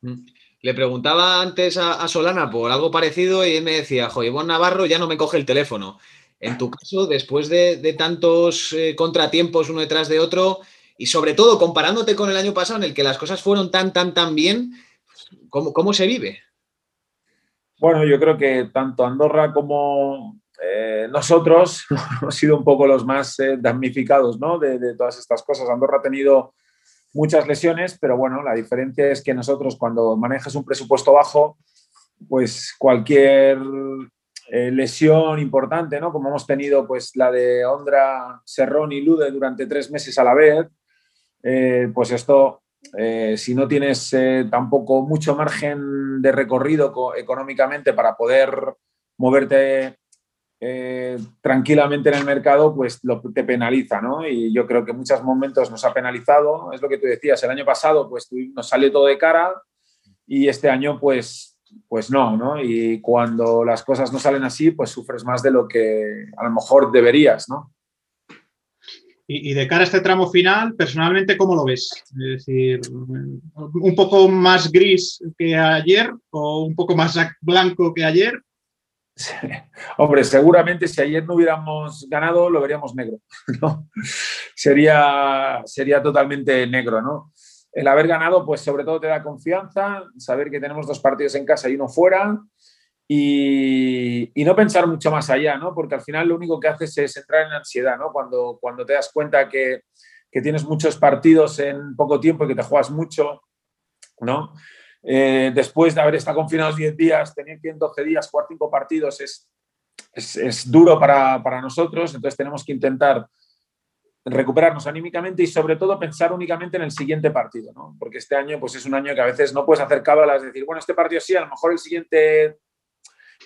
Mm. Le preguntaba antes a, Solana por algo parecido y él me decía, joder, Navarro ya no me coge el teléfono. En tu caso, después de, tantos eh, contratiempos uno detrás de otro, y sobre todo comparándote con el año pasado en el que las cosas fueron tan, tan, tan bien, ¿cómo, se vive? Bueno, yo creo que tanto Andorra como eh, nosotros [laughs] hemos sido un poco los más eh, damnificados ¿no? de, todas estas cosas. Andorra ha tenido muchas lesiones, pero bueno, la diferencia es que nosotros cuando manejas un presupuesto bajo, pues cualquier eh, lesión importante, ¿no? Como hemos tenido pues la de Ondra, Serrón y Lude durante tres meses a la vez, pues esto, si no tienes tampoco mucho margen de recorrido económicamente para poder moverte eh, tranquilamente en el mercado, pues te penaliza, ¿no? Y yo creo que en muchos momentos nos ha penalizado. Es lo que tú decías, el año pasado pues nos salió todo de cara y este año pues, pues no, ¿no? Y cuando las cosas no salen así, pues sufres más de lo que a lo mejor deberías, ¿no? Y, de cara a este tramo final, personalmente, ¿cómo lo ves? Es decir, un poco más gris que ayer o un poco más blanco que ayer Hombre, seguramente si ayer no hubiéramos ganado, lo veríamos negro. [laughs] ¿no? Sería, sería totalmente negro, ¿no? El haber ganado, pues sobre todo te da confianza, saber que tenemos dos partidos en casa y uno fuera. y, no pensar mucho más allá, ¿no? Porque al final lo único que haces es entrar en ansiedad, ¿no? Cuando, cuando te das cuenta que, que tienes muchos partidos en poco tiempo y que te juegas mucho, ¿no? Eh, después de haber estado confinados 10 días, tener que en 12 días jugar 5 partidos es, es, duro para, para, nosotros, entonces tenemos que intentar recuperarnos anímicamente y sobre todo pensar únicamente en el siguiente partido, ¿no? Porque este año pues es un año que a veces no puedes hacer cábalas, decir, bueno, este partido sí, a lo mejor el siguiente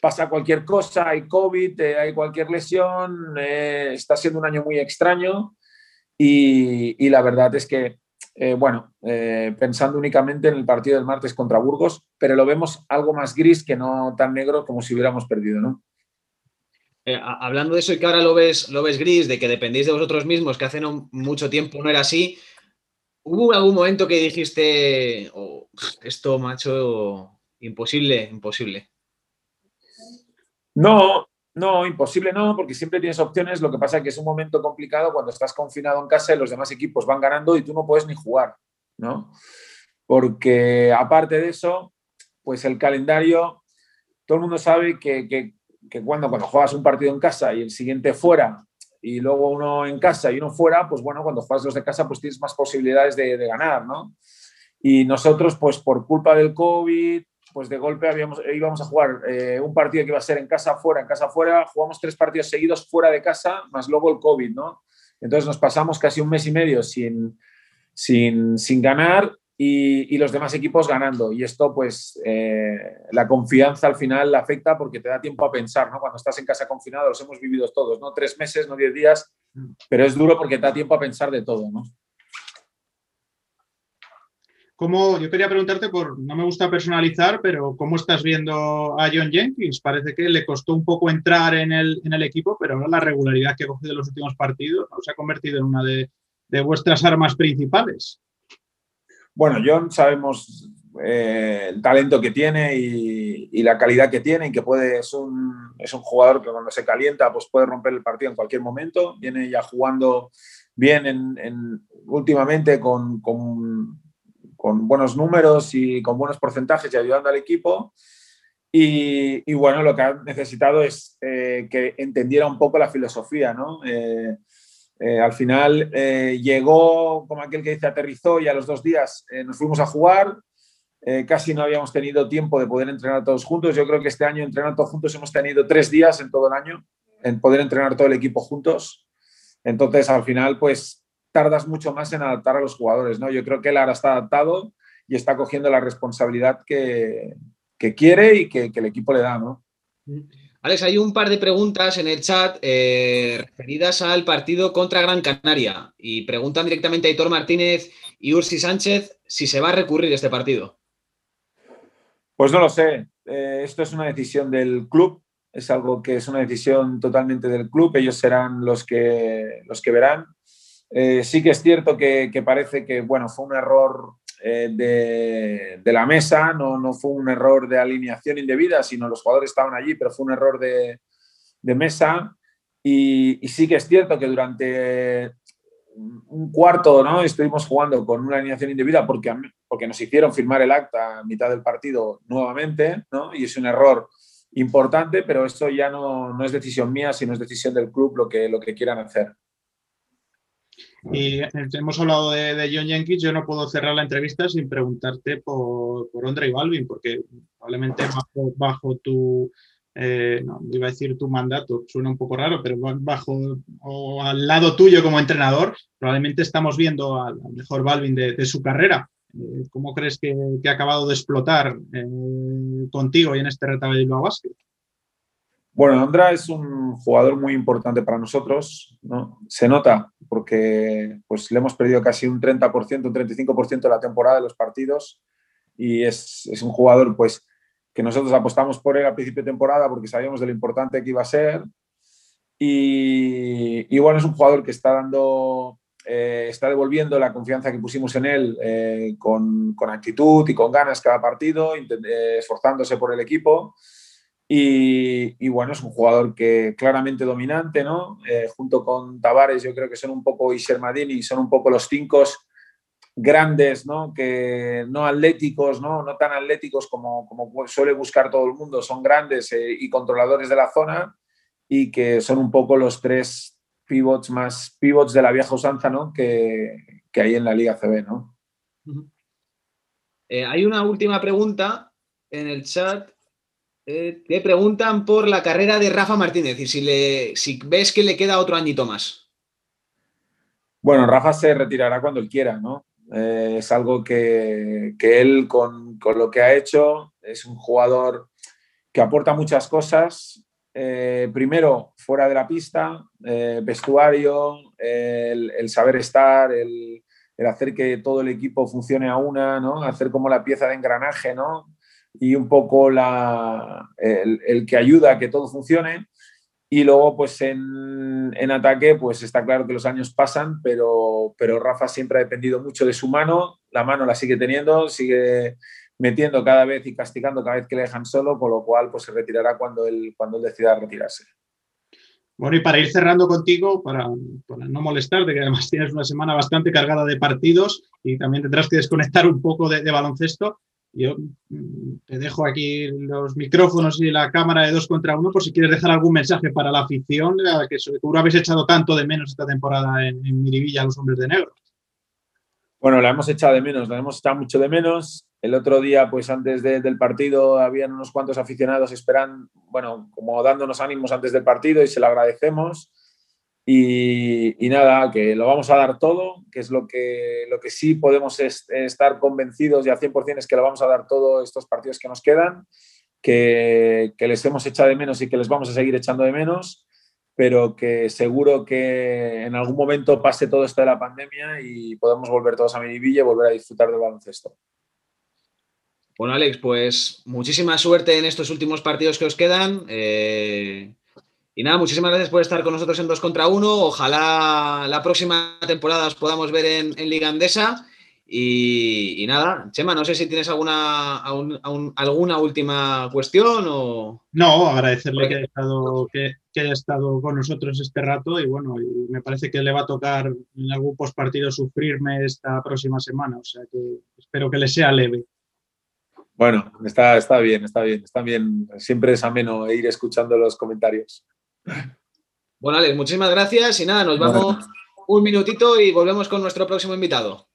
pasa cualquier cosa, hay COVID, eh, hay cualquier lesión, eh, está siendo un año muy extraño y, y la verdad es que, eh, bueno, pensando únicamente en el partido del martes contra Burgos, pero lo vemos algo más gris que no tan negro como si hubiéramos perdido, ¿no? hablando de eso y que ahora lo ves, lo ves gris, de que dependéis de vosotros mismos, que hace no, mucho tiempo no era así, ¿hubo algún momento que dijiste, oh, esto, macho, imposible, imposible? No, no, imposible no, porque siempre tienes opciones. Lo que pasa es que es un momento complicado cuando estás confinado en casa y los demás equipos van ganando y tú no puedes ni jugar, ¿no? Porque aparte de eso, pues el calendario, todo el mundo sabe que, cuando, cuando juegas un partido en casa y el siguiente fuera y luego uno en casa y uno fuera, pues bueno, cuando juegas los de casa pues tienes más posibilidades de, de ganar, ¿no? Y nosotros, pues por culpa del COVID, pues de golpe habíamos, íbamos a jugar eh, un partido que iba a ser en casa fuera, en casa fuera, jugamos tres partidos seguidos fuera de casa, más luego el COVID, ¿no? Entonces nos pasamos casi un mes y medio sin, sin, sin ganar y, y, los demás equipos ganando. Y esto, pues, eh, la confianza al final afecta porque te da tiempo a pensar, ¿no? Cuando estás en casa confinado, los hemos vivido todos, ¿no? Tres meses, no diez días, pero es duro porque te da tiempo a pensar de todo, ¿no? ¿Cómo, yo quería preguntarte por, no me gusta personalizar, pero ¿cómo estás viendo a John Jenkins? Parece que le costó un poco entrar en el, en el equipo, pero ahora la regularidad que ha cogido en los últimos partidos se ha convertido en una de, de vuestras armas principales. Bueno, John sabemos eh, el talento que tiene y, y, la calidad que tiene y que puede, es un, es un jugador que cuando se calienta pues puede romper el partido en cualquier momento. Viene ya jugando bien en, en, últimamente con con buenos números y con buenos porcentajes y ayudando al equipo. Y, bueno, lo que ha necesitado es eh, que entendiera un poco la filosofía, ¿no? Eh, eh, al final llegó, como aquel que dice, aterrizó y a los dos días nos fuimos a jugar. casi no habíamos tenido tiempo de poder entrenar todos juntos. Yo creo que este año entrenando todos juntos hemos tenido tres días en todo el año en poder entrenar todo el equipo juntos. Entonces, al final, pues tardas mucho más en adaptar a los jugadores, ¿no? Yo creo que él ahora está adaptado y está cogiendo la responsabilidad que, que quiere y que, que, el equipo le da, ¿no? Alex, hay un par de preguntas en el chat eh, referidas al partido contra Gran Canaria y preguntan directamente a Hitor Martínez y Ursi Sánchez si se va a recurrir este partido. Pues no lo sé. Eh, esto es una decisión del club, es algo que es una decisión totalmente del club. Ellos serán los que, los que verán. Eh, sí que es cierto que, parece que bueno, fue un error eh, de, de, la mesa, no, no, fue un error de alineación indebida, sino los jugadores estaban allí, pero fue un error de, de mesa. Y, y, sí que es cierto que durante un cuarto ¿no? estuvimos jugando con una alineación indebida porque, porque nos hicieron firmar el acta a mitad del partido nuevamente, ¿no? y es un error importante, pero eso ya no, no es decisión mía, sino es decisión del club lo que, lo que quieran hacer. Y hemos hablado de, John Jenkins, yo no puedo cerrar la entrevista sin preguntarte por, por y Balvin, porque probablemente bajo, tu, eh, no, iba a decir tu mandato, suena un poco raro, pero bajo o al lado tuyo como entrenador, probablemente estamos viendo al, mejor Balvin de, su carrera. Eh, ¿Cómo crees que, ha acabado de explotar eh, contigo y en este retablo de Basket? Bueno, Andra es un jugador muy importante para nosotros, ¿no? Se nota porque pues, le hemos perdido casi un 30%, un 35% de la temporada de los partidos y es, es, un jugador pues, que nosotros apostamos por él a principio de temporada porque sabíamos de lo importante que iba a ser y, y bueno, es un jugador que está dando, eh, está devolviendo la confianza que pusimos en él eh, con, con, actitud y con ganas cada partido, eh, esforzándose por el equipo. Y, bueno, es un jugador que claramente dominante, ¿no? Eh, junto con Tavares, yo creo que son un poco, y son un poco los cinco grandes, ¿no? Que no atléticos, ¿no? No tan atléticos como, como suele buscar todo el mundo, son grandes eh, y controladores de la zona y que son un poco los tres pivots más pivots de la vieja usanza, ¿no? Que, que hay en la Liga CB, ¿no? Eh, hay una última pregunta en el chat. Te preguntan por la carrera de Rafa Martínez y si, ves que le queda otro añito más. Bueno, Rafa se retirará cuando él quiera, ¿no? Eh, es algo que, él, con, lo que ha hecho, es un jugador que aporta muchas cosas. Eh, primero, fuera de la pista, eh, vestuario, el, saber estar, el, hacer que todo el equipo funcione a una, ¿no? Hacer como la pieza de engranaje, ¿no? Y un poco la, el, el que ayuda a que todo funcione. Y luego, pues en, en, ataque, pues está claro que los años pasan, pero, pero Rafa siempre ha dependido mucho de su mano, la mano la sigue teniendo, sigue metiendo cada vez y castigando cada vez que le dejan solo, con lo cual pues se retirará cuando él, cuando él decida retirarse. Bueno, y para ir cerrando contigo, para, para no molestarte, que además tienes una semana bastante cargada de partidos y también tendrás que desconectar un poco de, de baloncesto, yo mm, te dejo aquí los micrófonos y la cámara de dos contra uno por si quieres dejar algún mensaje para la afición, que seguro habéis echado tanto de menos esta temporada en, Miribilla, los hombres de negro. Bueno, la hemos echado de menos, la hemos echado mucho de menos. El otro día, pues antes del partido, habían unos cuantos aficionados esperando, bueno, como dándonos ánimos antes del partido y se lo agradecemos. Y, nada, que lo vamos a dar todo, que es lo que, lo que sí podemos estar convencidos y al 100% es que lo vamos a dar todo estos partidos que nos quedan, que, que, les hemos echado de menos y que les vamos a seguir echando de menos, pero que seguro que en algún momento pase todo esto de la pandemia y podemos volver todos a Miribilla y volver a disfrutar del baloncesto. Bueno, Alex, pues muchísima suerte en estos últimos partidos que os quedan. Eh, y nada, muchísimas gracias por estar con nosotros en 2 contra 1. Ojalá la próxima temporada os podamos ver en, Liga Andesa. Y, nada, Chema, no sé si tienes alguna, alguna última cuestión o... No, agradecerle que haya, estado, que, haya estado con nosotros este rato y bueno, me parece que le va a tocar en algún postpartido sufrirme esta próxima semana, o sea que espero que le sea leve. Bueno, está, está bien, está bien, está bien. Siempre es ameno ir escuchando los comentarios. Bueno, Alex, muchísimas gracias y nada, nos vamos un minutito y volvemos con nuestro próximo invitado.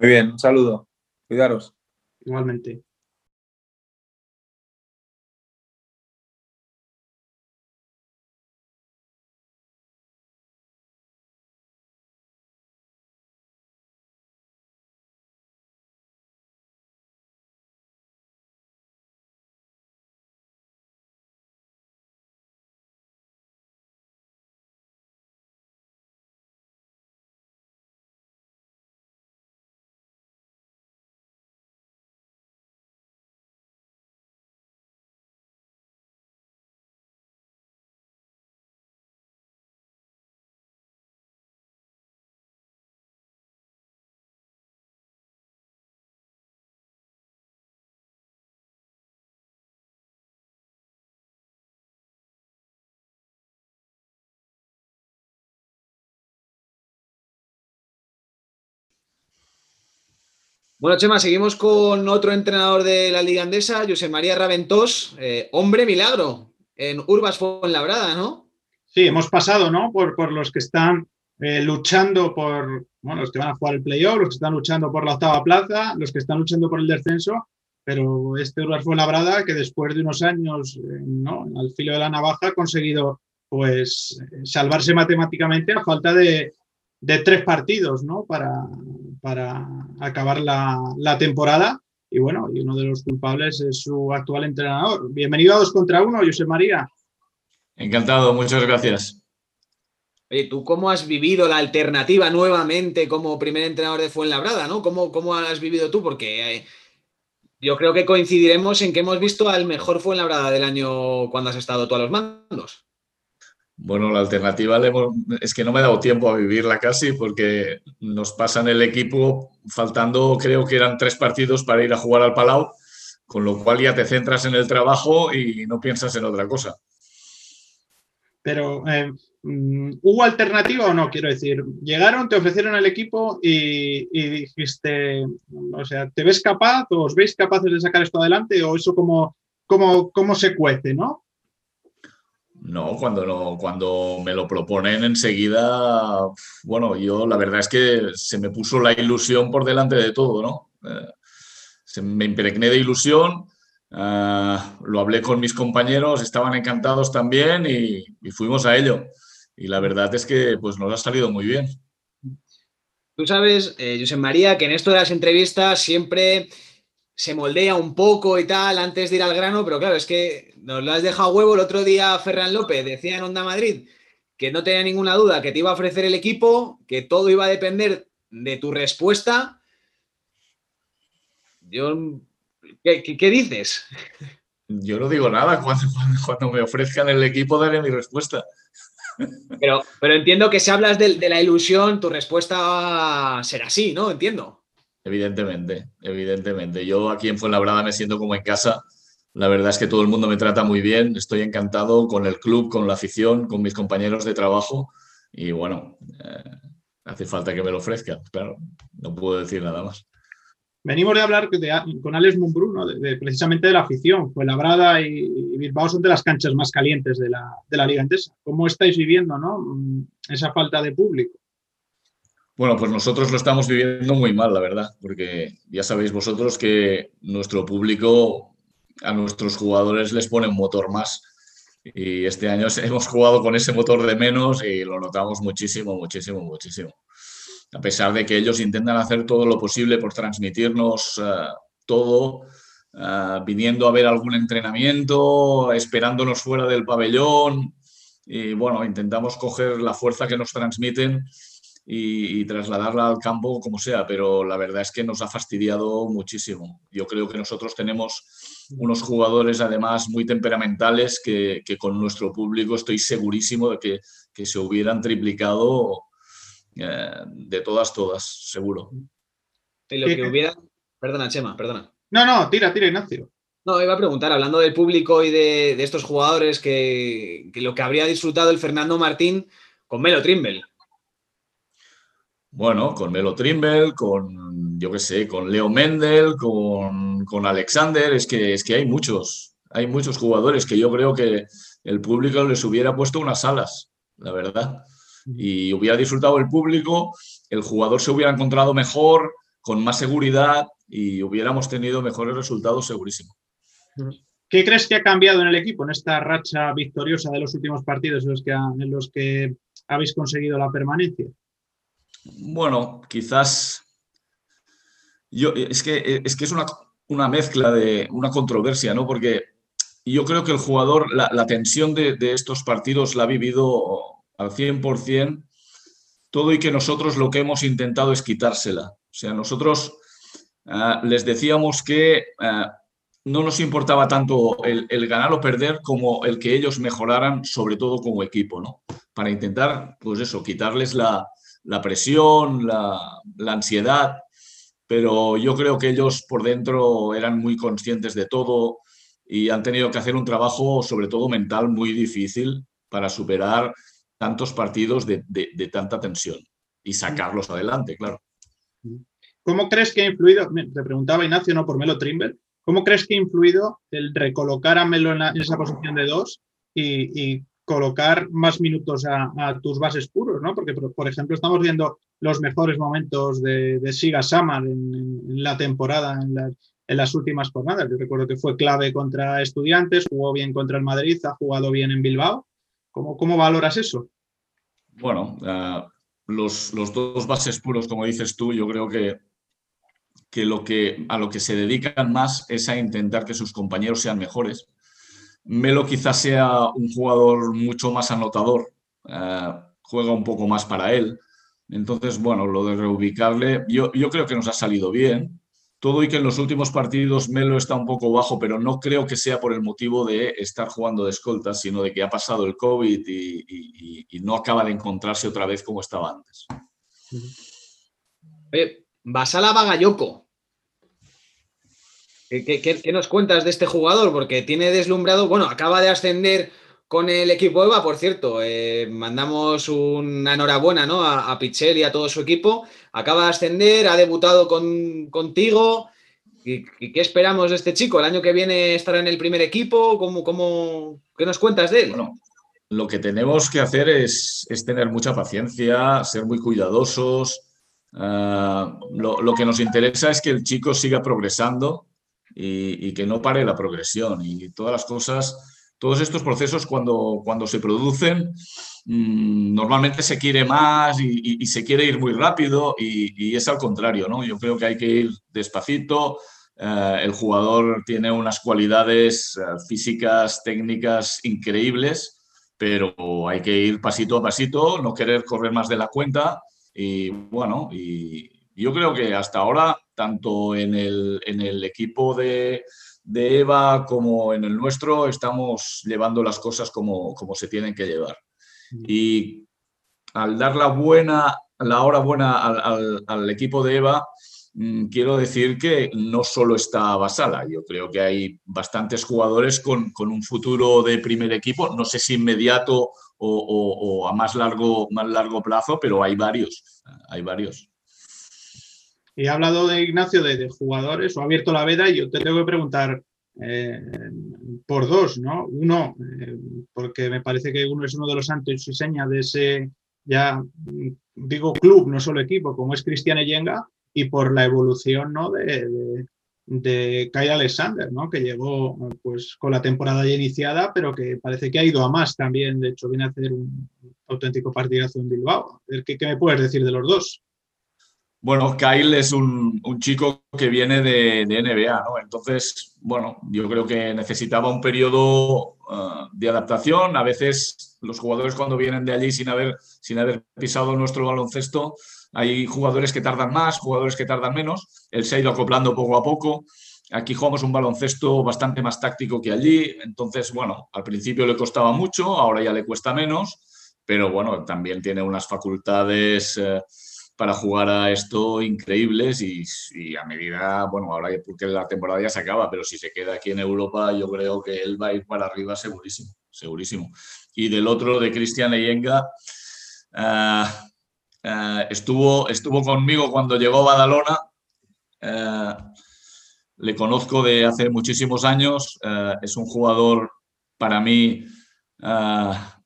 Muy bien, un saludo. Cuidaros. Igualmente. Bueno, Chema, seguimos con otro entrenador de la Liga Andesa, José María Raventós, eh, hombre milagro, en Urbas Labrada, ¿no? Sí, hemos pasado, ¿no? Por, los que están eh, luchando por, bueno, los que van a jugar el playoff, los que están luchando por la octava plaza, los que están luchando por el descenso, pero este Urbas Labrada, que después de unos años, eh, ¿no? Al filo de la navaja ha conseguido, pues, salvarse matemáticamente a falta de, de tres partidos, ¿no? Para, para acabar la, temporada. Y bueno, y uno de los culpables es su actual entrenador. Bienvenido a dos contra uno, José María. Encantado, muchas gracias. Oye, ¿tú cómo has vivido la alternativa nuevamente como primer entrenador de Fuenlabrada, ¿no? ¿Cómo, cómo has vivido tú? Porque eh, yo creo que coincidiremos en que hemos visto al mejor Fuenlabrada del año cuando has estado tú a los mandos. Bueno, la alternativa es que no me he dado tiempo a vivirla casi porque nos pasan el equipo faltando, creo que eran tres partidos para ir a jugar al Palau, con lo cual ya te centras en el trabajo y no piensas en otra cosa. Pero eh, Mm, ¿Hubo alternativa o no? Quiero decir, llegaron, te ofrecieron el equipo y, dijiste, o sea, ¿te ves capaz o os veis capaces de sacar esto adelante o eso como, como, se cuece, no? No, cuando, no, cuando me lo proponen enseguida, bueno, yo la verdad es que se me puso la ilusión por delante de todo, ¿no? Eh, se me impregné de ilusión, eh, lo hablé con mis compañeros, estaban encantados también y fuimos a ello y la verdad es que pues nos ha salido muy bien. Tú sabes, eh, José María, que en esto de las entrevistas siempre se moldea un poco y tal antes de ir al grano, pero claro, es que nos lo has dejado huevo el otro día Ferran López, decía en Onda Madrid que no tenía ninguna duda que te iba a ofrecer el equipo, que todo iba a depender de tu respuesta. Yo, ¿qué, dices? Yo no digo nada. Cuando, cuando, me ofrezcan el equipo daré mi respuesta. Pero, pero entiendo que si hablas de, la ilusión, tu respuesta será sí, ¿no? Entiendo. Evidentemente, evidentemente. Yo aquí en Fuenlabrada me siento como en casa. La verdad es que todo el mundo me trata muy bien. Estoy encantado con el club, con la afición, con mis compañeros de trabajo. Y bueno, eh, hace falta que me lo ofrezcan. Claro, no puedo decir nada más. Venimos de hablar con Alex Mumbrú, de, precisamente de la afición. Pues Labrada y, y, Bilbao son de las canchas más calientes de la, de la Liga Endesa. ¿Cómo estáis viviendo ¿no? esa falta de público? Bueno, pues nosotros lo estamos viviendo muy mal, la verdad, porque ya sabéis vosotros que nuestro público a nuestros jugadores les pone un motor más. Y este año [laughs] hemos jugado con ese motor de menos y lo notamos muchísimo, muchísimo, muchísimo a pesar de que ellos intentan hacer todo lo posible por transmitirnos eh, todo, eh, viniendo a ver algún entrenamiento, esperándonos fuera del pabellón. Y bueno, intentamos coger la fuerza que nos transmiten y, trasladarla al campo como sea, pero la verdad es que nos ha fastidiado muchísimo. Yo creo que nosotros tenemos unos jugadores además muy temperamentales que, con nuestro público estoy segurísimo de que, que se hubieran triplicado eh, de todas, todas, seguro. Y lo que hubiera. Perdona, Chema, perdona. No, no, tira, tira, Ignacio. No, iba a preguntar, hablando del público y de, estos jugadores, que, lo que habría disfrutado el Fernando Martín con Melo Trimble. Bueno, con Melo Trimble, con, yo qué sé, con Leo Mendel, con, con, Alexander, es que, es que hay muchos, hay muchos jugadores que yo creo que el público les hubiera puesto unas alas, la verdad y hubiera disfrutado el público, el jugador se hubiera encontrado mejor, con más seguridad y hubiéramos tenido mejores resultados segurísimo. ¿Qué crees que ha cambiado en el equipo en esta racha victoriosa de los últimos partidos en los que, en los que habéis conseguido la permanencia? Bueno, quizás yo, es, que, es que es una, una, mezcla de una controversia, ¿no? Porque yo creo que el jugador, la, tensión de, de, estos partidos la ha vivido al 100%, todo y que nosotros lo que hemos intentado es quitársela. O sea, nosotros ah, les decíamos que ah, no nos importaba tanto el, ganar o perder como el que ellos mejoraran, sobre todo como equipo, ¿no? Para intentar, pues eso, quitarles la, presión, la, la ansiedad, pero yo creo que ellos por dentro eran muy conscientes de todo y han tenido que hacer un trabajo, sobre todo mental, muy difícil para superar tantos partidos de, tanta tensión y sacarlos adelante, claro. ¿Cómo crees que ha influido, te preguntaba Ignacio, no por Melo Trimble, ¿cómo crees que ha influido el recolocar a Melo en, esa posición de dos y, colocar más minutos a, tus bases puros, ¿no? Porque, por, ejemplo, estamos viendo los mejores momentos de, Siga Samar en, la temporada, en, las últimas jornadas. Yo recuerdo que fue clave contra Estudiantes, jugó bien contra el Madrid, ha jugado bien en Bilbao ¿Cómo, valoras eso? Bueno, eh, los, dos bases puros, como dices tú, yo creo que, que, lo que a lo que se dedican más es a intentar que sus compañeros sean mejores. Melo quizás sea un jugador mucho más anotador, eh, juega un poco más para él. Entonces, bueno, lo de reubicarle, yo, creo que nos ha salido bien todo y que en los últimos partidos Melo está un poco bajo, pero no creo que sea por el motivo de estar jugando de escolta, sino de que ha pasado el COVID y, no acaba de encontrarse otra vez como estaba antes. Oye, Basala Bagayoko. ¿Qué, qué, nos cuentas de este jugador? Porque tiene deslumbrado, bueno, acaba de ascender con el equipo EVA, por cierto. Eh, mandamos una enhorabuena ¿no? a, a, Pichel y a todo su equipo. Acaba de ascender, ha debutado con, contigo. ¿Y, qué esperamos de este chico? ¿El año que viene estará en el primer equipo? ¿Cómo, cómo, ¿Qué nos cuentas de él? Lo que tenemos que hacer es, tener mucha paciencia, ser muy cuidadosos. Lo, lo, que nos interesa es que el chico siga progresando y, que no pare la progresión. Y todas las cosas todos estos procesos cuando, cuando se producen, mmm, normalmente se quiere más y, se quiere ir muy rápido y, y, es al contrario, ¿no? Yo creo que hay que ir despacito. Eh, el jugador tiene unas cualidades eh, físicas, técnicas increíbles, pero hay que ir pasito a pasito, no querer correr más de la cuenta y bueno, y yo creo que hasta ahora, tanto en el, en el equipo de, de Eva como en el nuestro estamos llevando las cosas como, como se tienen que llevar. Mm. Y al dar la buena, la hora buena al, al, al equipo de Eva, mmm, quiero decir que no solo está Basala, yo creo que hay bastantes jugadores con, con un futuro de primer equipo, no sé si inmediato o, o, o a más largo, más largo plazo, pero hay varios, hay varios. He hablado de Ignacio de, jugadores, o ha abierto la veda y yo te tengo que preguntar eh, por dos, ¿no? Uno, eh, porque me parece que uno es uno de los santos y señas de ese, ya digo club, no solo equipo, como es Cristian Eyenga, y por la evolución, ¿no? De, de, de Alexander, ¿no? Que llegó pues con la temporada ya iniciada, pero que parece que ha ido a más también. De hecho, viene a hacer un auténtico partidazo en Bilbao. ¿Qué, qué me puedes decir de los dos? Bueno, Kyle es un, chico que viene de, NBA, ¿no? Entonces, bueno, yo creo que necesitaba un periodo uh, de adaptación. A veces los jugadores cuando vienen de allí sin haber, sin haber pisado nuestro baloncesto, hay jugadores que tardan más, jugadores que tardan menos. Él se ha ido acoplando poco a poco. Aquí jugamos un baloncesto bastante más táctico que allí. Entonces, bueno, al principio le costaba mucho, ahora ya le cuesta menos, pero bueno, también tiene unas facultades... Uh, para jugar a esto increíbles y, a medida, bueno, ahora porque la temporada ya se acaba, pero si se queda aquí en Europa, yo creo que él va a ir para arriba segurísimo, segurísimo. Y del otro, de Cristian Leyenga, uh, uh, estuvo, estuvo conmigo cuando llegó Badalona. Uh, le conozco de hace muchísimos años, es un jugador para mí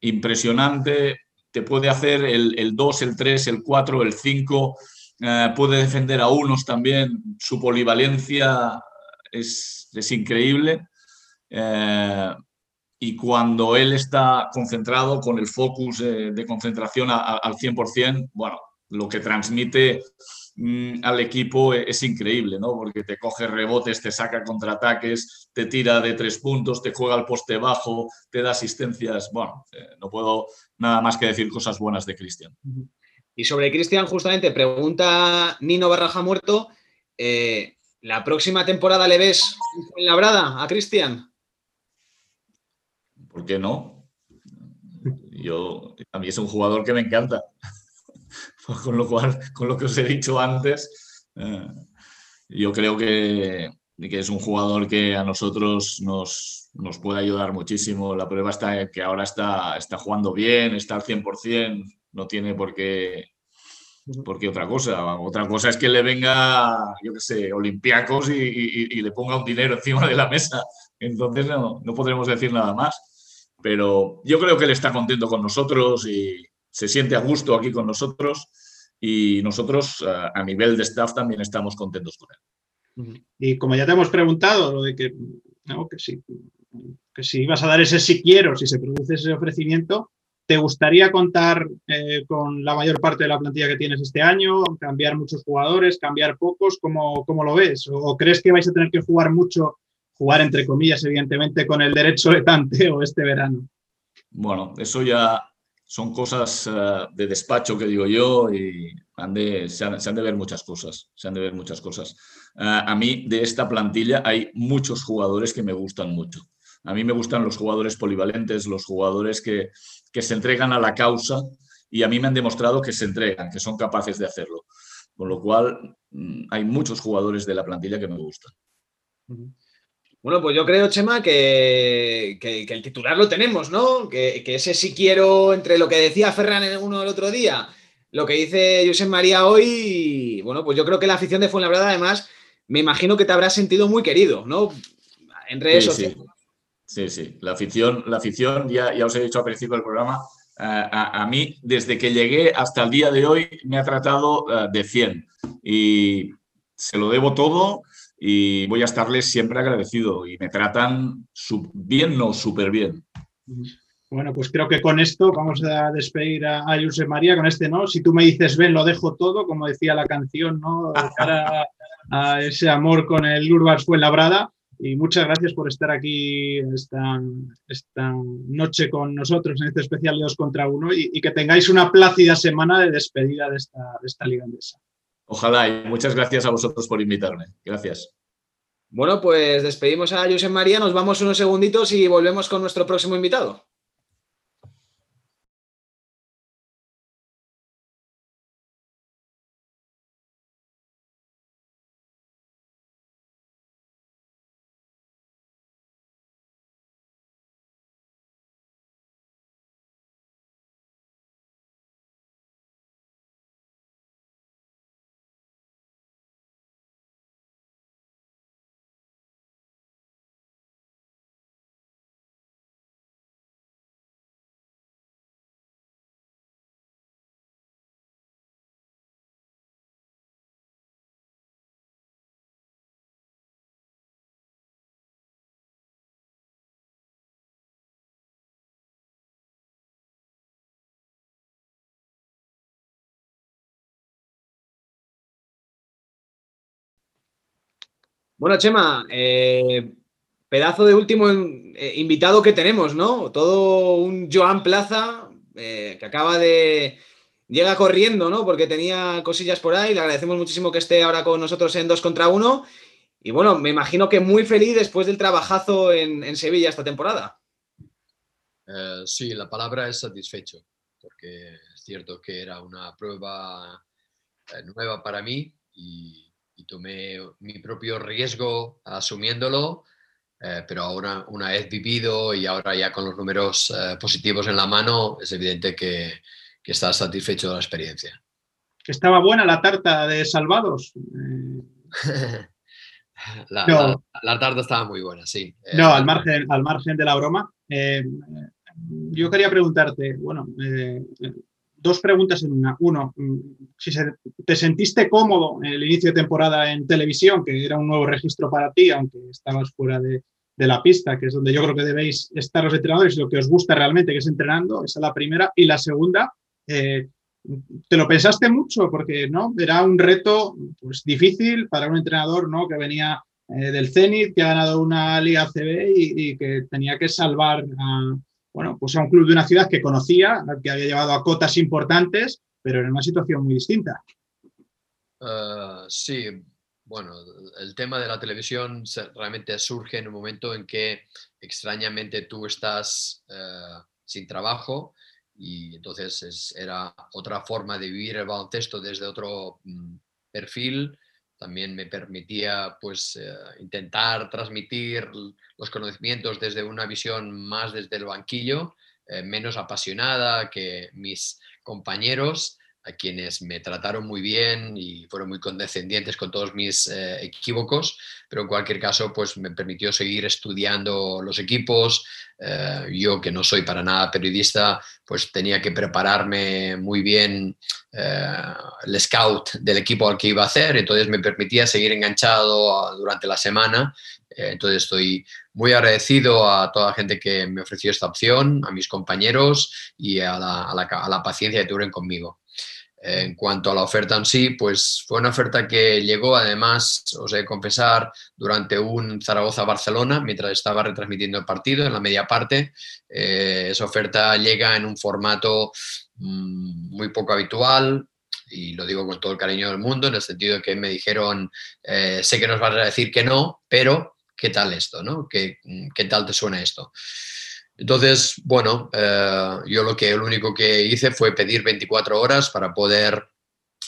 impresionante, te puede hacer el, el 2, el 3, el 4, el 5, eh, puede defender a unos también, su polivalencia es, es increíble. Eh, y cuando él está concentrado con el focus eh, de concentración a, a, al 100%, bueno, lo que transmite Mm, al equipo e-, es increíble, ¿no? Porque te coge rebotes, te saca contraataques, te tira de tres puntos, te juega al poste bajo, te da asistencias. Bueno, eh, no puedo nada más que decir cosas buenas de Cristian. Y sobre Cristian, justamente, pregunta Nino Barraja Muerto, eh, ¿la próxima temporada le ves en labrada a Cristian? ¿Por qué no? Yo, a mí es un jugador que me encanta. [laughs] con lo cual, con lo que os he dicho antes, eh, yo creo que, que, es un jugador que a nosotros nos, nos, puede ayudar muchísimo. La prueba está que ahora está, está jugando bien, está al 100%, no tiene por qué, por qué otra cosa. Otra cosa es que le venga, yo qué sé, Olympiacos y, y, y, le ponga un dinero encima de la mesa. Entonces no, no podremos decir nada más. Pero yo creo que él está contento con nosotros y, se siente a gusto aquí con nosotros y nosotros a nivel de staff también estamos contentos con él. Y como ya te hemos preguntado, lo de que, no, que, si, que si ibas a dar ese si quiero, si se produce ese ofrecimiento, ¿te gustaría contar eh, con la mayor parte de la plantilla que tienes este año? ¿Cambiar muchos jugadores? ¿Cambiar pocos? ¿Cómo, cómo lo ves? ¿O crees que vais a tener que jugar mucho, jugar entre comillas, evidentemente, con el derecho de tanteo este verano? Bueno, eso ya son cosas uh, de despacho que digo yo y se, han, de ver muchas cosas, se han de ver muchas cosas. Uh, a mí de esta plantilla hay muchos jugadores que me gustan mucho. A mí me gustan los jugadores polivalentes, los jugadores que, que se entregan a la causa y a mí me han demostrado que se entregan, que son capaces de hacerlo. Con lo cual, mm, hay muchos jugadores de la plantilla que me gustan. Bueno, pues yo creo, Chema, que, el titular lo tenemos, ¿no? Que, ese sí quiero, entre lo que decía Ferran en uno el otro día, lo que dice José María hoy, bueno, pues yo creo que la afición de Fuenlabrada, además, me imagino que te habrás sentido muy querido, ¿no? En redes sociales. Sí. sí, La afición, la afición ya, ya os he dicho al principio del programa, a, mí, desde que llegué hasta el día de hoy, me ha tratado eh, de 100 y se lo debo todo y voy a estarles siempre agradecido y me tratan bien, no súper bien. Bueno, pues creo que con esto vamos a despedir a, a María, con este, ¿no? Si tú me dices ven, lo dejo todo, como decía la canción, ¿no? Para a ese amor con el Urbas fue labrada. Y muchas gracias por estar aquí esta, esta noche con nosotros en este especial de 2 contra 1 y, que tengáis una plácida semana de despedida de esta, de esta liga andesa. Ojalá y muchas gracias a vosotros por invitarme. Gracias. Bueno, pues despedimos a José María, nos vamos unos segunditos y volvemos con nuestro próximo invitado. Bueno, Chema, eh, pedazo de último eh, invitado que tenemos, ¿no? Todo un Joan Plaza eh, que acaba de... Llega corriendo, ¿no? Porque tenía cosillas por ahí. Le agradecemos muchísimo que esté ahora con nosotros en dos contra uno. Y bueno, me imagino que muy feliz después del trabajazo en, Sevilla esta temporada. sí, la palabra es satisfecho, porque es cierto que era una prueba nueva para mí y y tomé mi propio riesgo asumiéndolo, eh, pero ahora una vez vivido y ahora ya con los números eh, positivos en la mano, es evidente que, que estás satisfecho de la experiencia. ¿Estaba buena la tarta de Salvados? [laughs] la, la, tarta estaba muy buena, sí. No, al margen, al margen de la broma. Eh, yo quería preguntarte, bueno, dos preguntas en una. Uno, mm, si te sentiste cómodo en el inicio de temporada en televisión, que era un nuevo registro para ti, aunque estabas fuera de, la pista, que es donde yo creo que debéis estar los entrenadores, lo que os gusta realmente, que es entrenando, esa es la primera. Y la segunda, eh, ¿te lo pensaste mucho? Porque no era un reto pues, difícil para un entrenador ¿no? que venía eh, del Zenit, que ha ganado una Liga CB y que tenía que salvar a bueno, pues a un club de una ciudad que conocía, que había llevado a cotas importantes, pero en una situación muy distinta. Ah, sí, bueno, el tema de la televisión realmente surge en un momento en que extrañamente tú estás eh, sin trabajo y entonces era otra forma de vivir el baloncesto desde otro mm, perfil también me permitía pues eh, intentar transmitir los conocimientos desde una visión más desde el banquillo, eh, menos apasionada que mis compañeros, a quienes me trataron muy bien y fueron muy condescendientes con todos mis eh, equívocos, pero en cualquier caso pues me permitió seguir estudiando los equipos. yo que no soy para nada periodista, pues tenía que prepararme muy bien eh, el scout del equipo al que iba a hacer, entonces me permitía seguir enganchado durante la semana. Eh, entonces estoy muy agradecido a toda la gente que me ofreció esta opción, a mis compañeros y a la, paciencia que tuvieron conmigo. En cuanto a la oferta en sí, pues fue una oferta que llegó, además, os he de confesar, durante un Zaragoza-Barcelona, mientras estaba retransmitiendo el partido en la media parte. Eh, esa oferta llega en un formato Mm, muy poco habitual, y lo digo con todo el cariño del mundo, en el sentido de que me dijeron, eh, sé que nos vas a decir que no, pero ¿qué tal esto? No? ¿Qué, qué tal te suena esto? Entonces, bueno, eh, yo lo que lo único que hice fue pedir 24 horas para poder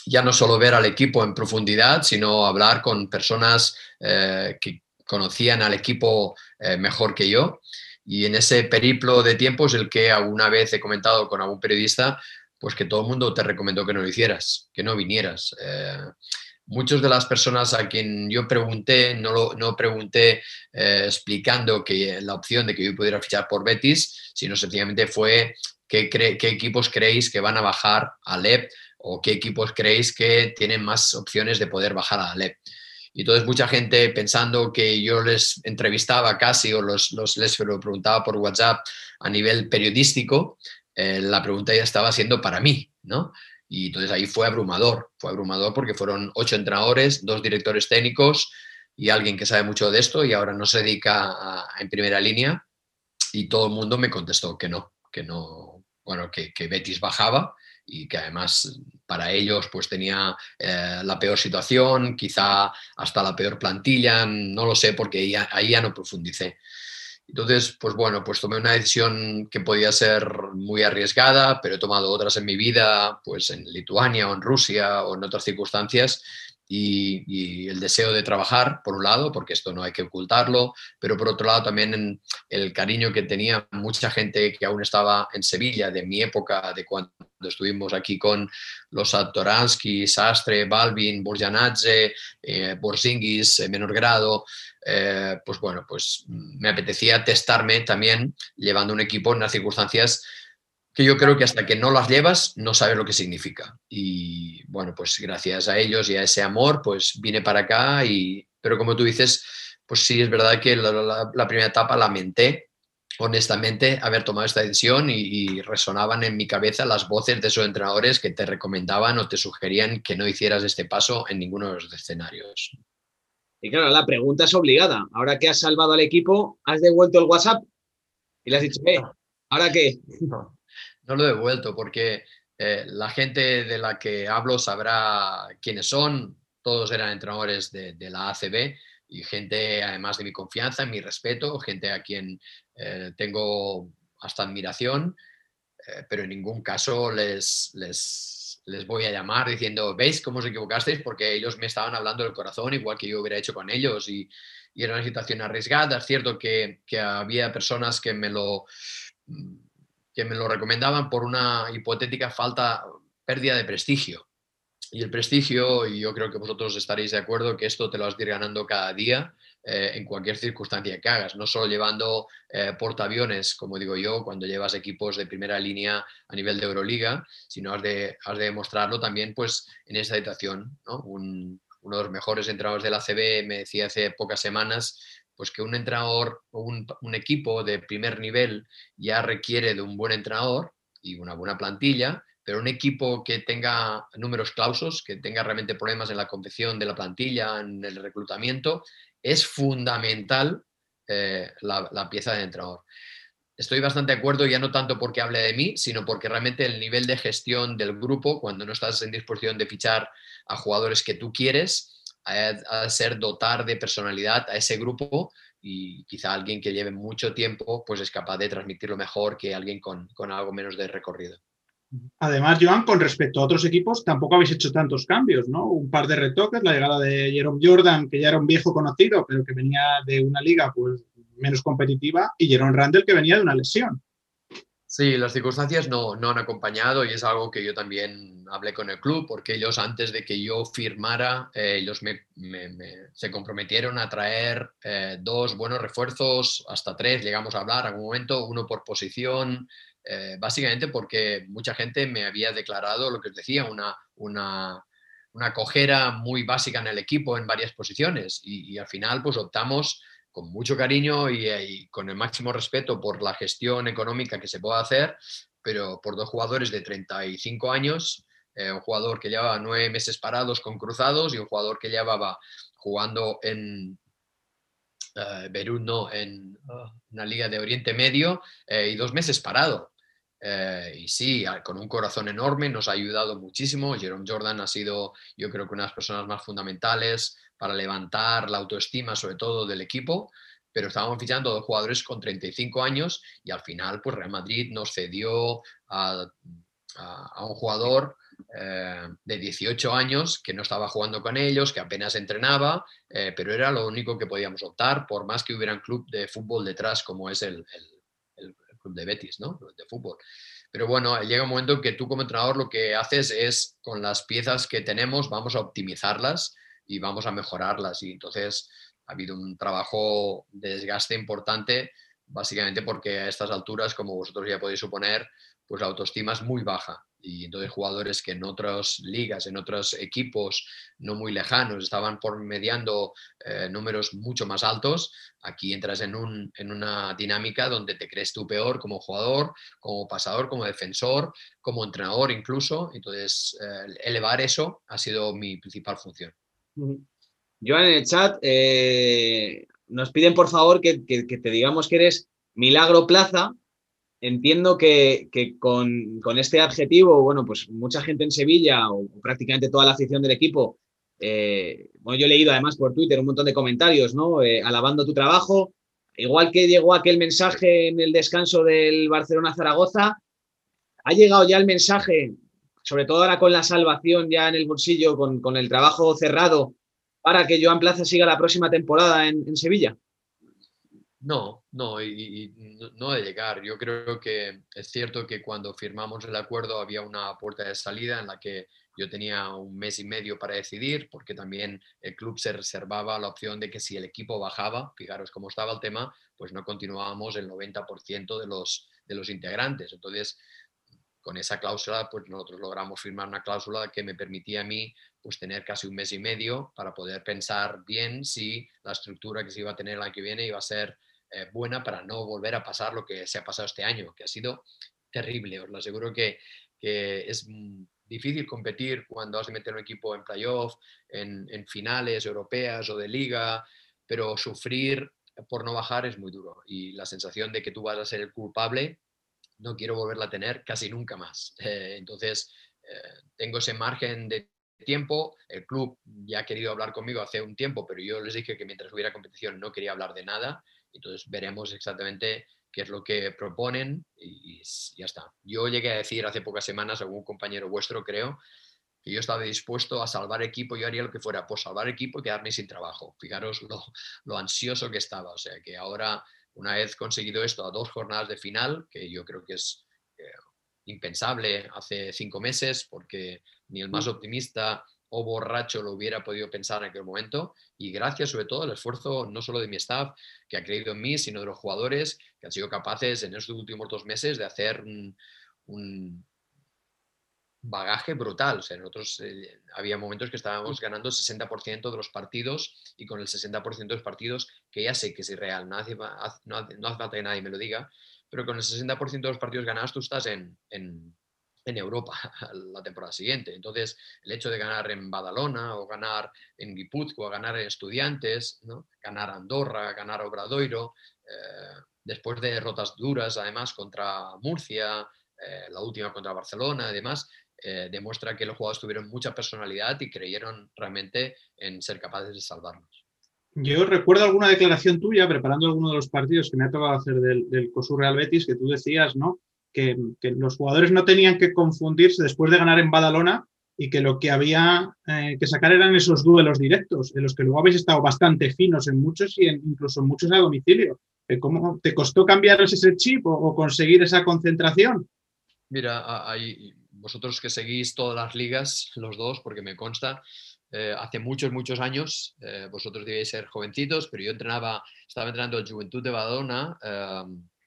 ya no solo ver al equipo en profundidad, sino hablar con personas eh, que conocían al equipo eh, mejor que yo. Y en ese periplo de tiempo es el que alguna vez he comentado con algún periodista, pues que todo el mundo te recomendó que no lo hicieras, que no vinieras. Muchas de las personas a quien yo pregunté, no, lo, no pregunté eh, explicando que la opción de que yo pudiera fichar por Betis, sino sencillamente fue qué, qué equipos creéis que van a bajar a LEP o qué equipos creéis que tienen más opciones de poder bajar a LEP. Y entonces mucha gente pensando que yo les entrevistaba casi o los, los les preguntaba por WhatsApp a nivel periodístico, eh, la pregunta ya estaba siendo para mí, ¿no? Y entonces ahí fue abrumador, fue abrumador porque fueron ocho entrenadores, dos directores técnicos y alguien que sabe mucho de esto y ahora no se dedica en primera línea y todo el mundo me contestó que no, que no, bueno, que, que Betis bajaba y que además para ellos pues tenía eh, la peor situación, quizá hasta la peor plantilla, no lo sé porque ahí ya no profundicé. Entonces, pues bueno, pues tomé una decisión que podía ser muy arriesgada, pero he tomado otras en mi vida, pues en Lituania o en Rusia o en otras circunstancias, y, el deseo de trabajar, por un lado, porque esto no hay que ocultarlo, pero por otro lado también el cariño que tenía mucha gente que aún estaba en Sevilla, de mi época, de cuando estuvimos aquí con los Atoransky, Sastre, Balvin, Borjanadze, eh, Borzingis, en menor grado, eh, pues bueno, pues me apetecía testarme también llevando un equipo en unas circunstancias que yo creo que hasta que no las llevas no sabes lo que significa. Y bueno, pues gracias a ellos y a ese amor, pues vine para acá y, pero como tú dices, pues sí, es verdad que la, primera etapa lamenté honestamente haber tomado esta decisión y, resonaban en mi cabeza las voces de esos entrenadores que te recomendaban o te sugerían que no hicieras este paso en ninguno de los escenarios. Y claro, la pregunta es obligada. Ahora que has salvado al equipo, has devuelto el WhatsApp y le has dicho, eh, ¿ahora qué? No lo he devuelto porque eh, la gente de la que hablo sabrá quiénes son. Todos eran entrenadores de, la ACB y gente además de mi confianza, mi respeto, gente a quien eh, tengo hasta admiración, eh, pero en ningún caso les, les, les, voy a llamar diciendo, ¿veis cómo os equivocasteis? Porque ellos me estaban hablando del corazón, igual que yo hubiera hecho con ellos, y, era una situación arriesgada. Es cierto que, que había personas que me lo que me lo recomendaban por una hipotética falta, pérdida de prestigio. Y el prestigio, y yo creo que vosotros estaréis de acuerdo, que esto te lo vas a ir ganando cada día eh, en cualquier circunstancia que hagas, no solo llevando eh, portaaviones, como digo yo, cuando llevas equipos de primera línea a nivel de Euroliga, sino has de, has de demostrarlo también pues, en esta situación. uno de los mejores entrenadores de la CB me decía hace pocas semanas pues que un entrenador o un, equipo de primer nivel ya requiere de un buen entrenador y una buena plantilla, pero un equipo que tenga números clausos, que tenga realmente problemas en la confección de la plantilla, en el reclutamiento, es fundamental eh, la, pieza de entrenador. Estoy bastante de acuerdo, ya no tanto porque hable de mí, sino porque realmente el nivel de gestión del grupo, cuando no estás en disposición de fichar a jugadores que tú quieres, a, ser dotar de personalidad a ese grupo y quizá alguien que lleve mucho tiempo pues es capaz de transmitirlo mejor que alguien con, algo menos de recorrido. Además, Joan, con respecto a otros equipos, tampoco habéis hecho tantos cambios, ¿no? Un par de retoques, la llegada de Jerome Jordan, que ya era un viejo conocido, pero que venía de una liga pues menos competitiva, y Jerome Randall, que venía de una lesión. Sí, las circunstancias no, no, han acompañado y es algo que yo también hablé con el club, porque ellos antes de que yo firmara, eh, ellos me, se comprometieron a traer eh, dos buenos refuerzos, hasta tres, llegamos a hablar en algún momento, uno por posición, eh, básicamente porque mucha gente me había declarado lo que os decía, una, una, una cojera muy básica en el equipo en varias posiciones y, y al final pues optamos con mucho cariño y, con el máximo respeto por la gestión económica que se pueda hacer, pero por dos jugadores de 35 años, eh, un jugador que llevaba nueve meses parados con cruzados y un jugador que llevaba jugando en uh, en ah, una liga de Oriente Medio eh, y dos meses parado. Y sí, con un corazón enorme, nos ha ayudado muchísimo. Jerome Jordan ha sido, yo creo que una de las personas más fundamentales para levantar la autoestima, sobre todo del equipo, pero estábamos fichando dos jugadores con 35 años y al final, pues Real Madrid nos cedió a, un jugador eh, de 18 años que no estaba jugando con ellos, que apenas entrenaba, eh, pero era lo único que podíamos optar, por más que hubiera un club de fútbol detrás como es el, club de Betis, ¿no? De fútbol. Pero bueno, llega un momento en que tú como entrenador lo que haces es, con las piezas que tenemos, vamos a optimizarlas y vamos a mejorarlas. Y entonces ha habido un trabajo de desgaste importante, básicamente porque a estas alturas, como vosotros ya podéis suponer, pues la autoestima es muy baja y entonces jugadores que en otras ligas, en otros equipos no muy lejanos estaban por mediando eh, números mucho más altos, aquí entras en, un, en, una dinámica donde te crees tú peor como jugador, como pasador, como defensor, como entrenador incluso. Entonces, eh, elevar eso ha sido mi principal función. Joan, en el chat eh, nos piden por favor que, que, que te digamos que eres Milagro Plaza, entiendo que, con, este adjetivo, bueno, pues mucha gente en Sevilla o prácticamente toda la afición del equipo, eh, bueno, yo he leído además por Twitter un montón de comentarios, ¿no? Eh, alabando tu trabajo, igual que llegó aquel mensaje en el descanso del Barcelona-Zaragoza, ha llegado ya el mensaje, sobre todo ahora con la salvación ya en el bolsillo, con, el trabajo cerrado, para que Joan Plaza siga la próxima temporada en Sevilla. No, no, y, no de llegar. Yo creo que es cierto que cuando firmamos el acuerdo había una puerta de salida en la que yo tenía un mes y medio para decidir, porque también el club se reservaba la opción de que si el equipo bajaba, fijaros cómo estaba el tema, pues no continuábamos el 90% de los, de los integrantes. Entonces, con esa cláusula, pues nosotros logramos firmar una cláusula que me permitía a mí pues tener casi un mes y medio para poder pensar bien si la estructura que se iba a tener el año que viene iba a ser eh, buena para no volver a pasar lo que se ha pasado este año, que ha sido terrible. Os lo aseguro que, es difícil competir cuando has de meter un equipo en playoff, en, en finales europeas o de liga, pero sufrir por no bajar es muy duro. Y la sensación de que tú vas a ser el culpable, no quiero volverla a tener casi nunca más. Eh, entonces, eh, tengo ese margen de tiempo. El club ya ha querido hablar conmigo hace un tiempo, pero yo les dije que mientras hubiera competición no quería hablar de nada. Entonces veremos exactamente qué es lo que proponen y, ya está. Yo llegué a decir hace pocas semanas a algún compañero vuestro, creo, que yo estaba dispuesto a salvar equipo, yo haría lo que fuera por salvar equipo y quedarme sin trabajo. Fijaros lo, ansioso que estaba. O sea, que ahora, una vez conseguido esto a dos jornadas de final, que yo creo que es eh, impensable hace cinco meses, porque ni el más mm. optimista o borracho lo hubiera podido pensar en aquel momento. Y gracias sobre todo al esfuerzo no solo de mi staff, que ha creído en mí, sino de los jugadores que han sido capaces en estos últimos dos meses de hacer un, bagaje brutal. O sea, nosotros eh, había momentos que estábamos ganando el 60% de los partidos y con el 60% de los partidos, que ya sé que es irreal, no hace, no hace, falta que nadie me lo diga, pero con el 60% de los partidos ganados tú estás en en Europa [laughs] la temporada siguiente. Entonces, el hecho de ganar en Badalona o ganar en Guipúzcoa, ganar en Estudiantes, ganar Andorra, ganar Obradoiro, eh, después de derrotas duras, además, contra Murcia, eh, la última contra Barcelona y demás, eh, demuestra que los jugadores tuvieron mucha personalidad y creyeron realmente en ser capaces de salvarnos. Yo recuerdo alguna declaración tuya preparando alguno de los partidos que me ha tocado hacer del, del Real Betis, que tú decías, ¿no? Que, los jugadores no tenían que confundirse después de ganar en Badalona y que lo que había eh, que sacar eran esos duelos directos, en los que luego habéis estado bastante finos en muchos y incluso en muchos a domicilio. Eh, ¿Cómo te costó cambiar ese chip o, conseguir esa concentración? Mira, hay, vosotros que seguís todas las ligas, los dos, porque me consta, eh, hace muchos, muchos años, vosotros debéis ser jovencitos, pero yo entrenaba, estaba entrenando en Juventud de Badalona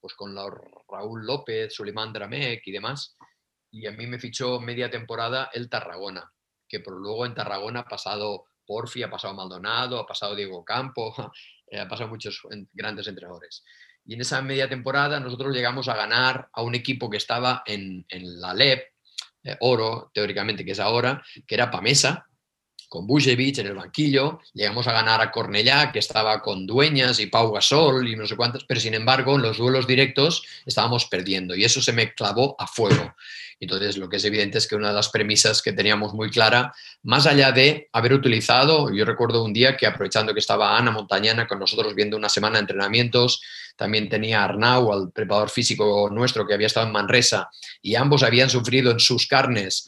pues con Raúl López, Suleiman Dramek y demás. Y a mí me fichó media temporada el Tarragona, que por luego en Tarragona ha pasado Porfi, ha pasado Maldonado, ha pasado Diego Campo, [laughs] eh, ha pasado muchos grandes entrenadores. Y en esa media temporada nosotros llegamos a ganar a un equipo que estaba en, la LEP, eh, Oro, teóricamente que es ahora, que era Pamesa, con Bujevic en el banquillo, llegamos a ganar a Cornellá, que estaba con Dueñas y Pau Gasol y no sé cuántos, pero sin embargo en los duelos directos estábamos perdiendo y eso se me clavó a fuego. Entonces lo que es evidente es que una de las premisas que teníamos muy clara, más allá de haber utilizado, yo recuerdo un día que aprovechando que estaba Ana Montañana con nosotros viendo una semana de entrenamientos, también tenía Arnau, al preparador físico nuestro que había estado en Manresa, y ambos habían sufrido en sus carnes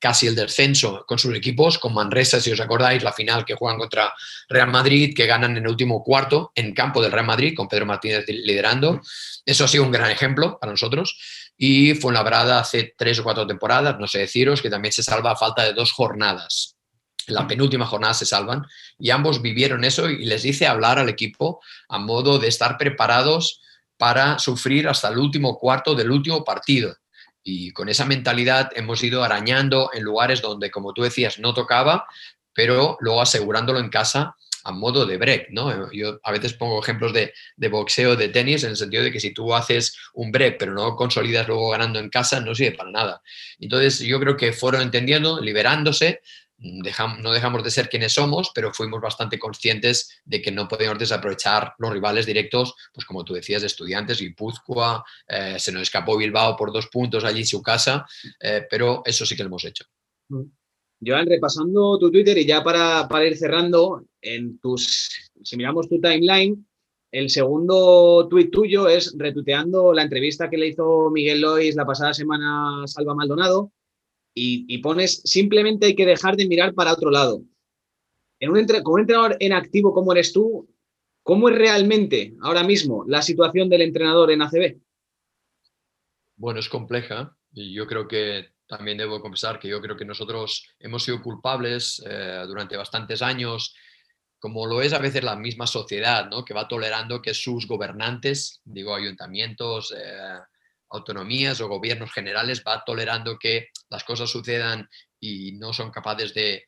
casi el descenso con sus equipos, con Manresa, si os acordáis, la final que juegan contra Real Madrid, que ganan en el último cuarto en campo del Real Madrid, con Pedro Martínez liderando. Eso ha sido un gran ejemplo para nosotros. Y fue Fuenlabrada hace tres o cuatro temporadas, no sé deciros, que también se salva a falta de dos jornadas. En la penúltima jornada se salvan y ambos vivieron eso y les hice hablar al equipo a modo de estar preparados para sufrir hasta el último cuarto del último partido y con esa mentalidad hemos ido arañando en lugares donde, como tú decías, no tocaba, pero luego asegurándolo en casa a modo de break, ¿no? Yo a veces pongo ejemplos de, de, boxeo, de tenis, en el sentido de que si tú haces un break, pero no consolidas luego ganando en casa, no sirve para nada. Entonces yo creo que fueron entendiendo, liberándose, no dejamos de ser quienes somos, pero fuimos bastante conscientes de que no podíamos desaprovechar los rivales directos, pues como tú decías, de estudiantes, Guipúzcoa, eh, se nos escapó Bilbao por dos puntos allí en su casa, eh, pero eso sí que lo hemos hecho. Mm. Joan, repasando tu Twitter y ya para, para ir cerrando, en tus, si miramos tu timeline, el segundo tuit tuyo es retuiteando la entrevista que le hizo Miguel Lois la pasada semana a Salva Maldonado, y, pones simplemente hay que dejar de mirar para otro lado. En un con un entrenador en activo como eres tú, ¿cómo es realmente ahora mismo la situación del entrenador en ACB? Bueno, es compleja y yo creo que también debo confesar que yo creo que nosotros hemos sido culpables eh, durante bastantes años, como lo es a veces la misma sociedad, ¿no? que va tolerando que sus gobernantes, digo ayuntamientos, eh, autonomías o gobiernos generales va tolerando que las cosas sucedan y no son capaces de,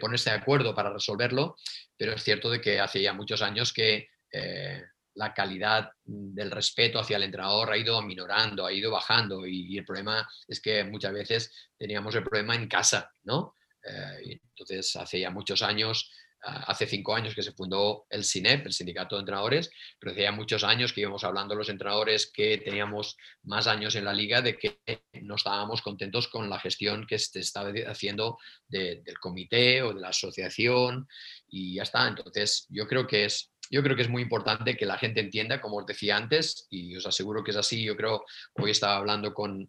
ponerse de acuerdo para resolverlo, pero es cierto de que hace ya muchos años que eh, la calidad del respeto hacia el entrenador ha ido minorando, ha ido bajando y, el problema es que muchas veces teníamos el problema en casa, ¿no? Eh, entonces, hace ya muchos años hace cinco años que se fundó el SINEP, el Sindicato de Entrenadores, pero hacía muchos años que íbamos hablando los entrenadores que teníamos más años en la liga de que no estábamos contentos con la gestión que se estaba haciendo del comité o de la asociación y ya está. Entonces, yo creo que es yo creo que es muy importante que la gente entienda, como os decía antes, y os aseguro que es así. Yo creo, hoy estaba hablando con,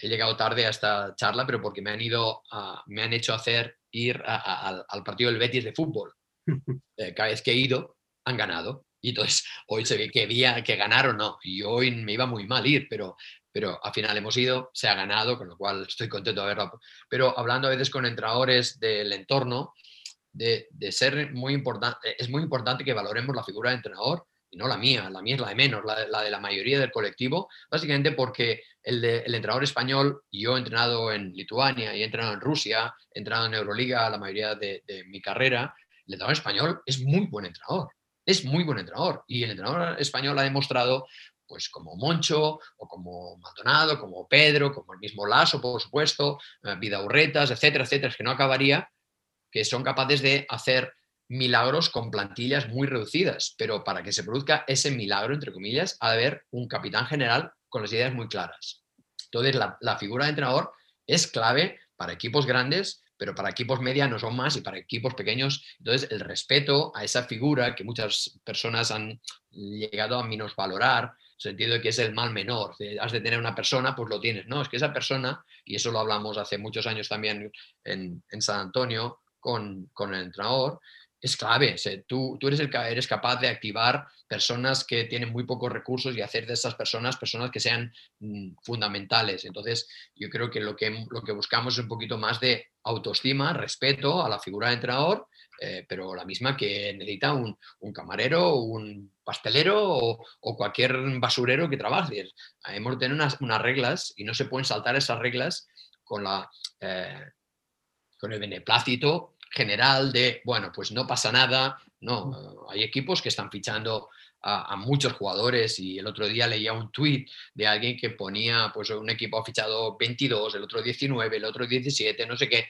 he llegado tarde a esta charla, pero porque me han ido, me han hecho hacer ir al partido del Betis de fútbol. [laughs] Eh, cada vez que he ido, han ganado. Y entonces hoy se ve que había que ganar o no. Y hoy me iba muy mal ir, pero, pero al final hemos ido, se ha ganado, con lo cual estoy contento de verlo. Pero hablando a veces con entrenadores del entorno, de, de ser muy importante, es muy importante que valoremos la figura de entrenador y no la mía, la mía es la de menos, la de la, mayoría del colectivo, básicamente porque el, el entrenador español, yo he entrenado en Lituania, y he entrenado en Rusia, he entrenado en Euroliga la mayoría de, mi carrera, el entrenador español es muy buen entrenador, es muy buen entrenador, y el entrenador español ha demostrado pues como Moncho o como Maldonado, como Pedro, como el mismo Lasso, por supuesto, eh, Vida Urretas, etcétera, etcétera, que no acabaría, que son capaces de hacer milagros con plantillas muy reducidas, pero para que se produzca ese milagro, entre comillas, ha de haber un capitán general con las ideas muy claras. Entonces, la, figura de entrenador es clave para equipos grandes, pero para equipos medianos o más y para equipos pequeños. Entonces, el respeto a esa figura que muchas personas han llegado a minusvalorar, en el sentido de que es el mal menor. Has de tener una persona, pues lo tienes. No, es que esa persona, y eso lo hablamos hace muchos años también en, San Antonio con, con el entrenador, es clave. tú, tú eres, el, eres capaz de activar personas que tienen muy pocos recursos y hacer de esas personas personas que sean mm, fundamentales. Entonces, yo creo que lo, que lo que buscamos es un poquito más de autoestima, respeto a la figura de entrenador, eh, pero la misma que necesita un, camarero, un pastelero o, cualquier basurero que trabaje. Hemos de tener unas, unas, reglas y no se pueden saltar esas reglas con la... Eh, con el beneplácito general de, bueno, pues no pasa nada. No, hay equipos que están fichando a, muchos jugadores y el otro día leía un tweet de alguien que ponía, pues un equipo ha fichado 22, el otro 19, el otro 17, no sé qué.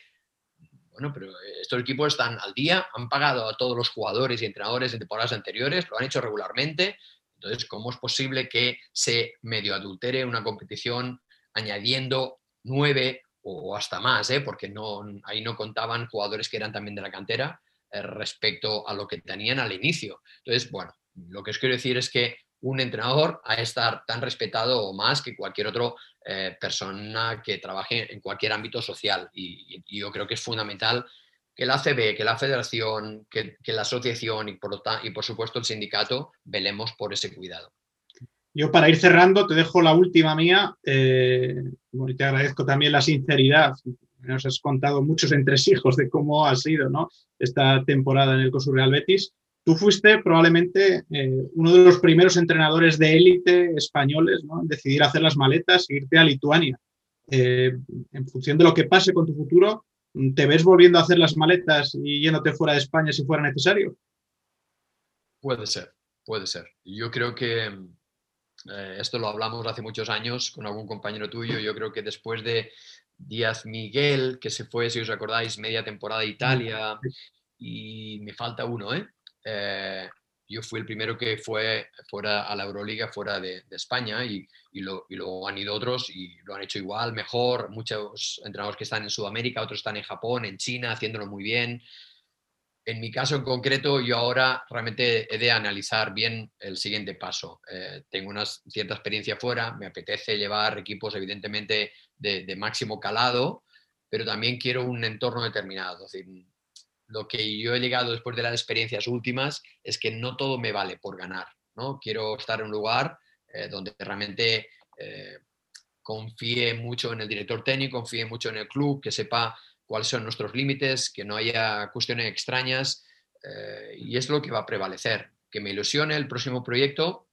Bueno, pero estos equipos están al día, han pagado a todos los jugadores y entrenadores en temporadas anteriores, lo han hecho regularmente. Entonces, ¿cómo es posible que se medio adultere una competición añadiendo nueve o hasta más, ¿eh? porque no, ahí no contaban jugadores que eran también de la cantera eh, respecto a lo que tenían al inicio. Entonces, bueno, lo que os quiero decir es que un entrenador a estar tan respetado o más que cualquier otra eh, persona que trabaje en cualquier ámbito social. Y, yo creo que es fundamental que la ACB, que la federación, que, la asociación y por supuesto el sindicato velemos por ese cuidado. Yo para ir cerrando te dejo la última mía eh, y te agradezco también la sinceridad. Nos has contado muchos entresijos de cómo ha sido ¿no? esta temporada en el COSUR Real Betis. Tú fuiste probablemente eh, uno de los primeros entrenadores de élite españoles en decidir hacer las maletas e irte a Lituania. Eh, en función de lo que pase con tu futuro, ¿te ves volviendo a hacer las maletas y yéndote fuera de España si fuera necesario? Puede ser, puede ser. Yo creo que eh, esto lo hablamos hace muchos años con algún compañero tuyo. Yo creo que después de Díaz Miguel, que se fue, si os acordáis, media temporada a Italia, y me falta uno, ¿eh? Eh, yo fui el primero que fue fuera a la Euroliga, fuera de, España, y, y, lo, y, luego han ido otros y lo han hecho igual, mejor. Muchos entrenadores que están en Sudamérica, otros están en Japón, en China, haciéndolo muy bien. En mi caso en concreto, yo ahora realmente he de analizar bien el siguiente paso. Eh, tengo una cierta experiencia fuera, me apetece llevar equipos evidentemente de, máximo calado, pero también quiero un entorno determinado. Es decir, lo que yo he llegado después de las experiencias últimas es que no todo me vale por ganar, ¿no? Quiero estar en un lugar eh, donde realmente eh, confíe mucho en el director técnico, confíe mucho en el club, que sepa cuáles son nuestros límites, que no haya cuestiones extrañas eh, y es lo que va a prevalecer. Que me ilusione el próximo proyecto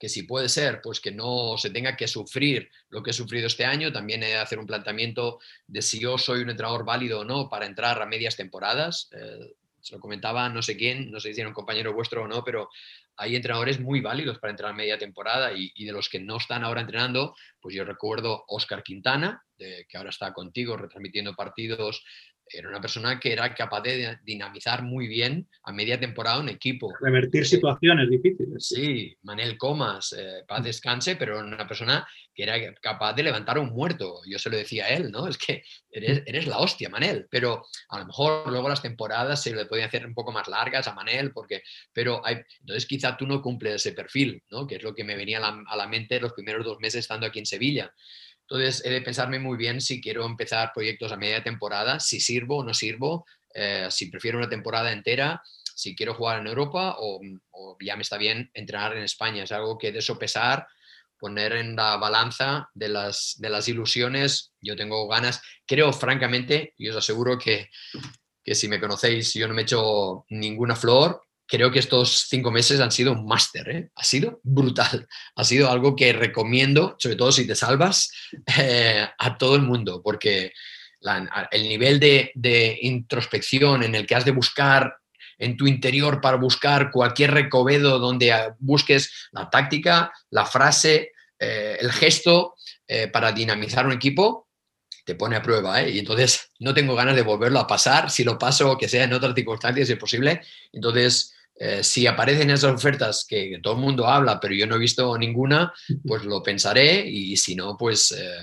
que si puede ser, pues que no se tenga que sufrir lo que he sufrido este año, también he de hacer un planteamiento de si yo soy un entrenador válido o no para entrar a medias temporadas. Eh, se lo comentaba no sé quién, no sé si era un compañero vuestro o no, pero hay entrenadores muy válidos para entrar a media temporada y, de los que no están ahora entrenando, pues yo recuerdo Oscar Quintana, que ahora está contigo retransmitiendo partidos era una persona que era capaz de dinamizar muy bien a media temporada un equipo. Revertir situaciones difíciles. Sí, Manel Comas, eh, paz descanse, pero una persona que era capaz de levantar a un muerto. Yo se lo decía a él, ¿no? Es que eres, eres la hostia, Manel. Pero a lo mejor luego las temporadas se le podían hacer un poco más largas a Manel, porque, pero hay, entonces quizá tú no cumples ese perfil, ¿no? Que es lo que me venía a la, a la mente los primeros dos meses estando aquí en Sevilla. Entonces, he de pensarme muy bien si quiero empezar proyectos a media temporada, si sirvo o no sirvo, eh, si prefiero una temporada entera, si quiero jugar en Europa o, ya me está bien entrenar en España. Es algo que de sopesar, poner en la balanza de las, de las ilusiones. Yo tengo ganas, creo francamente, y os aseguro que, que si me conocéis, yo no me he hecho ninguna flor, creo que estos cinco meses han sido un máster, ¿eh? ha sido brutal, ha sido algo que recomiendo, sobre todo si te salvas, eh, a todo el mundo, porque el nivel de, introspección en el que has de buscar en tu interior para buscar cualquier recovedo donde busques la táctica, la frase, eh, el gesto para dinamizar un equipo, te pone a prueba, Y entonces no tengo ganas de volverlo a pasar, si lo paso, que sea en otras circunstancias, si es posible. Entonces, eh, si aparecen esas ofertas que, todo el mundo habla, pero yo no he visto ninguna, pues lo pensaré y si no, pues eh,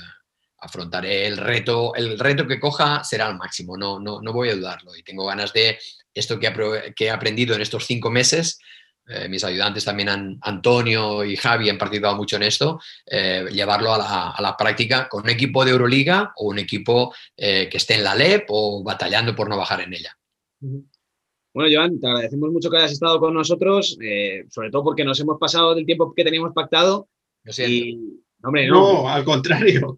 afrontaré el reto. El reto que coja será al máximo, no, no, no voy a dudarlo. Y tengo ganas de esto que, he aprendido en estos cinco meses. Eh, mis ayudantes también, Antonio y Javi, han participado mucho en esto, llevarlo a la, a la, práctica con un equipo de Euroliga o un equipo que esté en la LEP o batallando por no bajar en ella. Bueno, Joan, te agradecemos mucho que hayas estado con nosotros, eh, sobre todo porque nos hemos pasado del tiempo que teníamos pactado. Y, hombre, no, no, al contrario.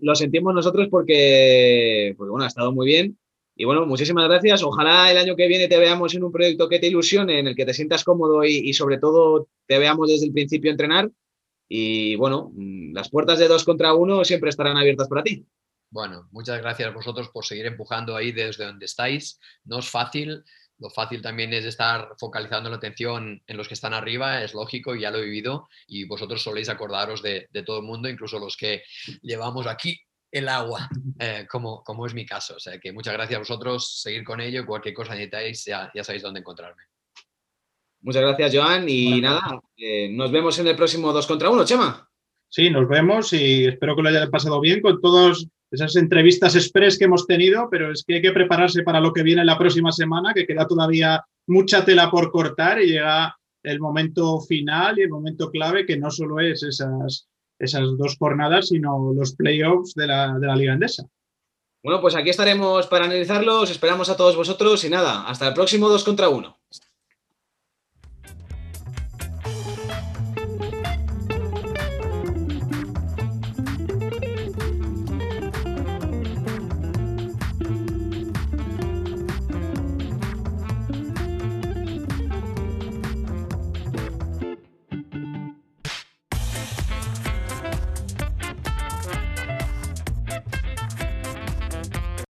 Lo sentimos nosotros porque, porque, bueno, ha estado muy bien. Y bueno, muchísimas gracias. Ojalá el año que viene te veamos en un proyecto que te ilusione, en el que te sientas cómodo y, y sobre todo te veamos desde el principio entrenar. Y bueno, mm, las puertas de dos contra uno siempre estarán abiertas para ti. Bueno, muchas gracias a vosotros por seguir empujando ahí desde donde estáis. No es fácil. Lo fácil también es estar focalizando la atención en los que están arriba, es lógico, ya lo he vivido y vosotros soléis acordaros de, todo el mundo, incluso los que llevamos aquí el agua, [laughs] eh, como, como es mi caso. O sea que muchas gracias a vosotros, seguir con ello, cualquier cosa necesitáis, ya, ya sabéis dónde encontrarme. Muchas gracias, Joan. Y nada, eh, nos vemos en el próximo 2 contra 1, Chema. Sí, nos vemos y espero que lo haya pasado bien con todos esas entrevistas express que hemos tenido, pero es que hay que prepararse para lo que viene la próxima semana, que queda todavía mucha tela por cortar y llega el momento final y el momento clave, que no solo es esas, esas dos jornadas, sino los playoffs de la, de la Liga Endesa. Bueno, pues aquí estaremos para analizarlos. Esperamos a todos vosotros y nada, hasta el próximo 2 contra 1.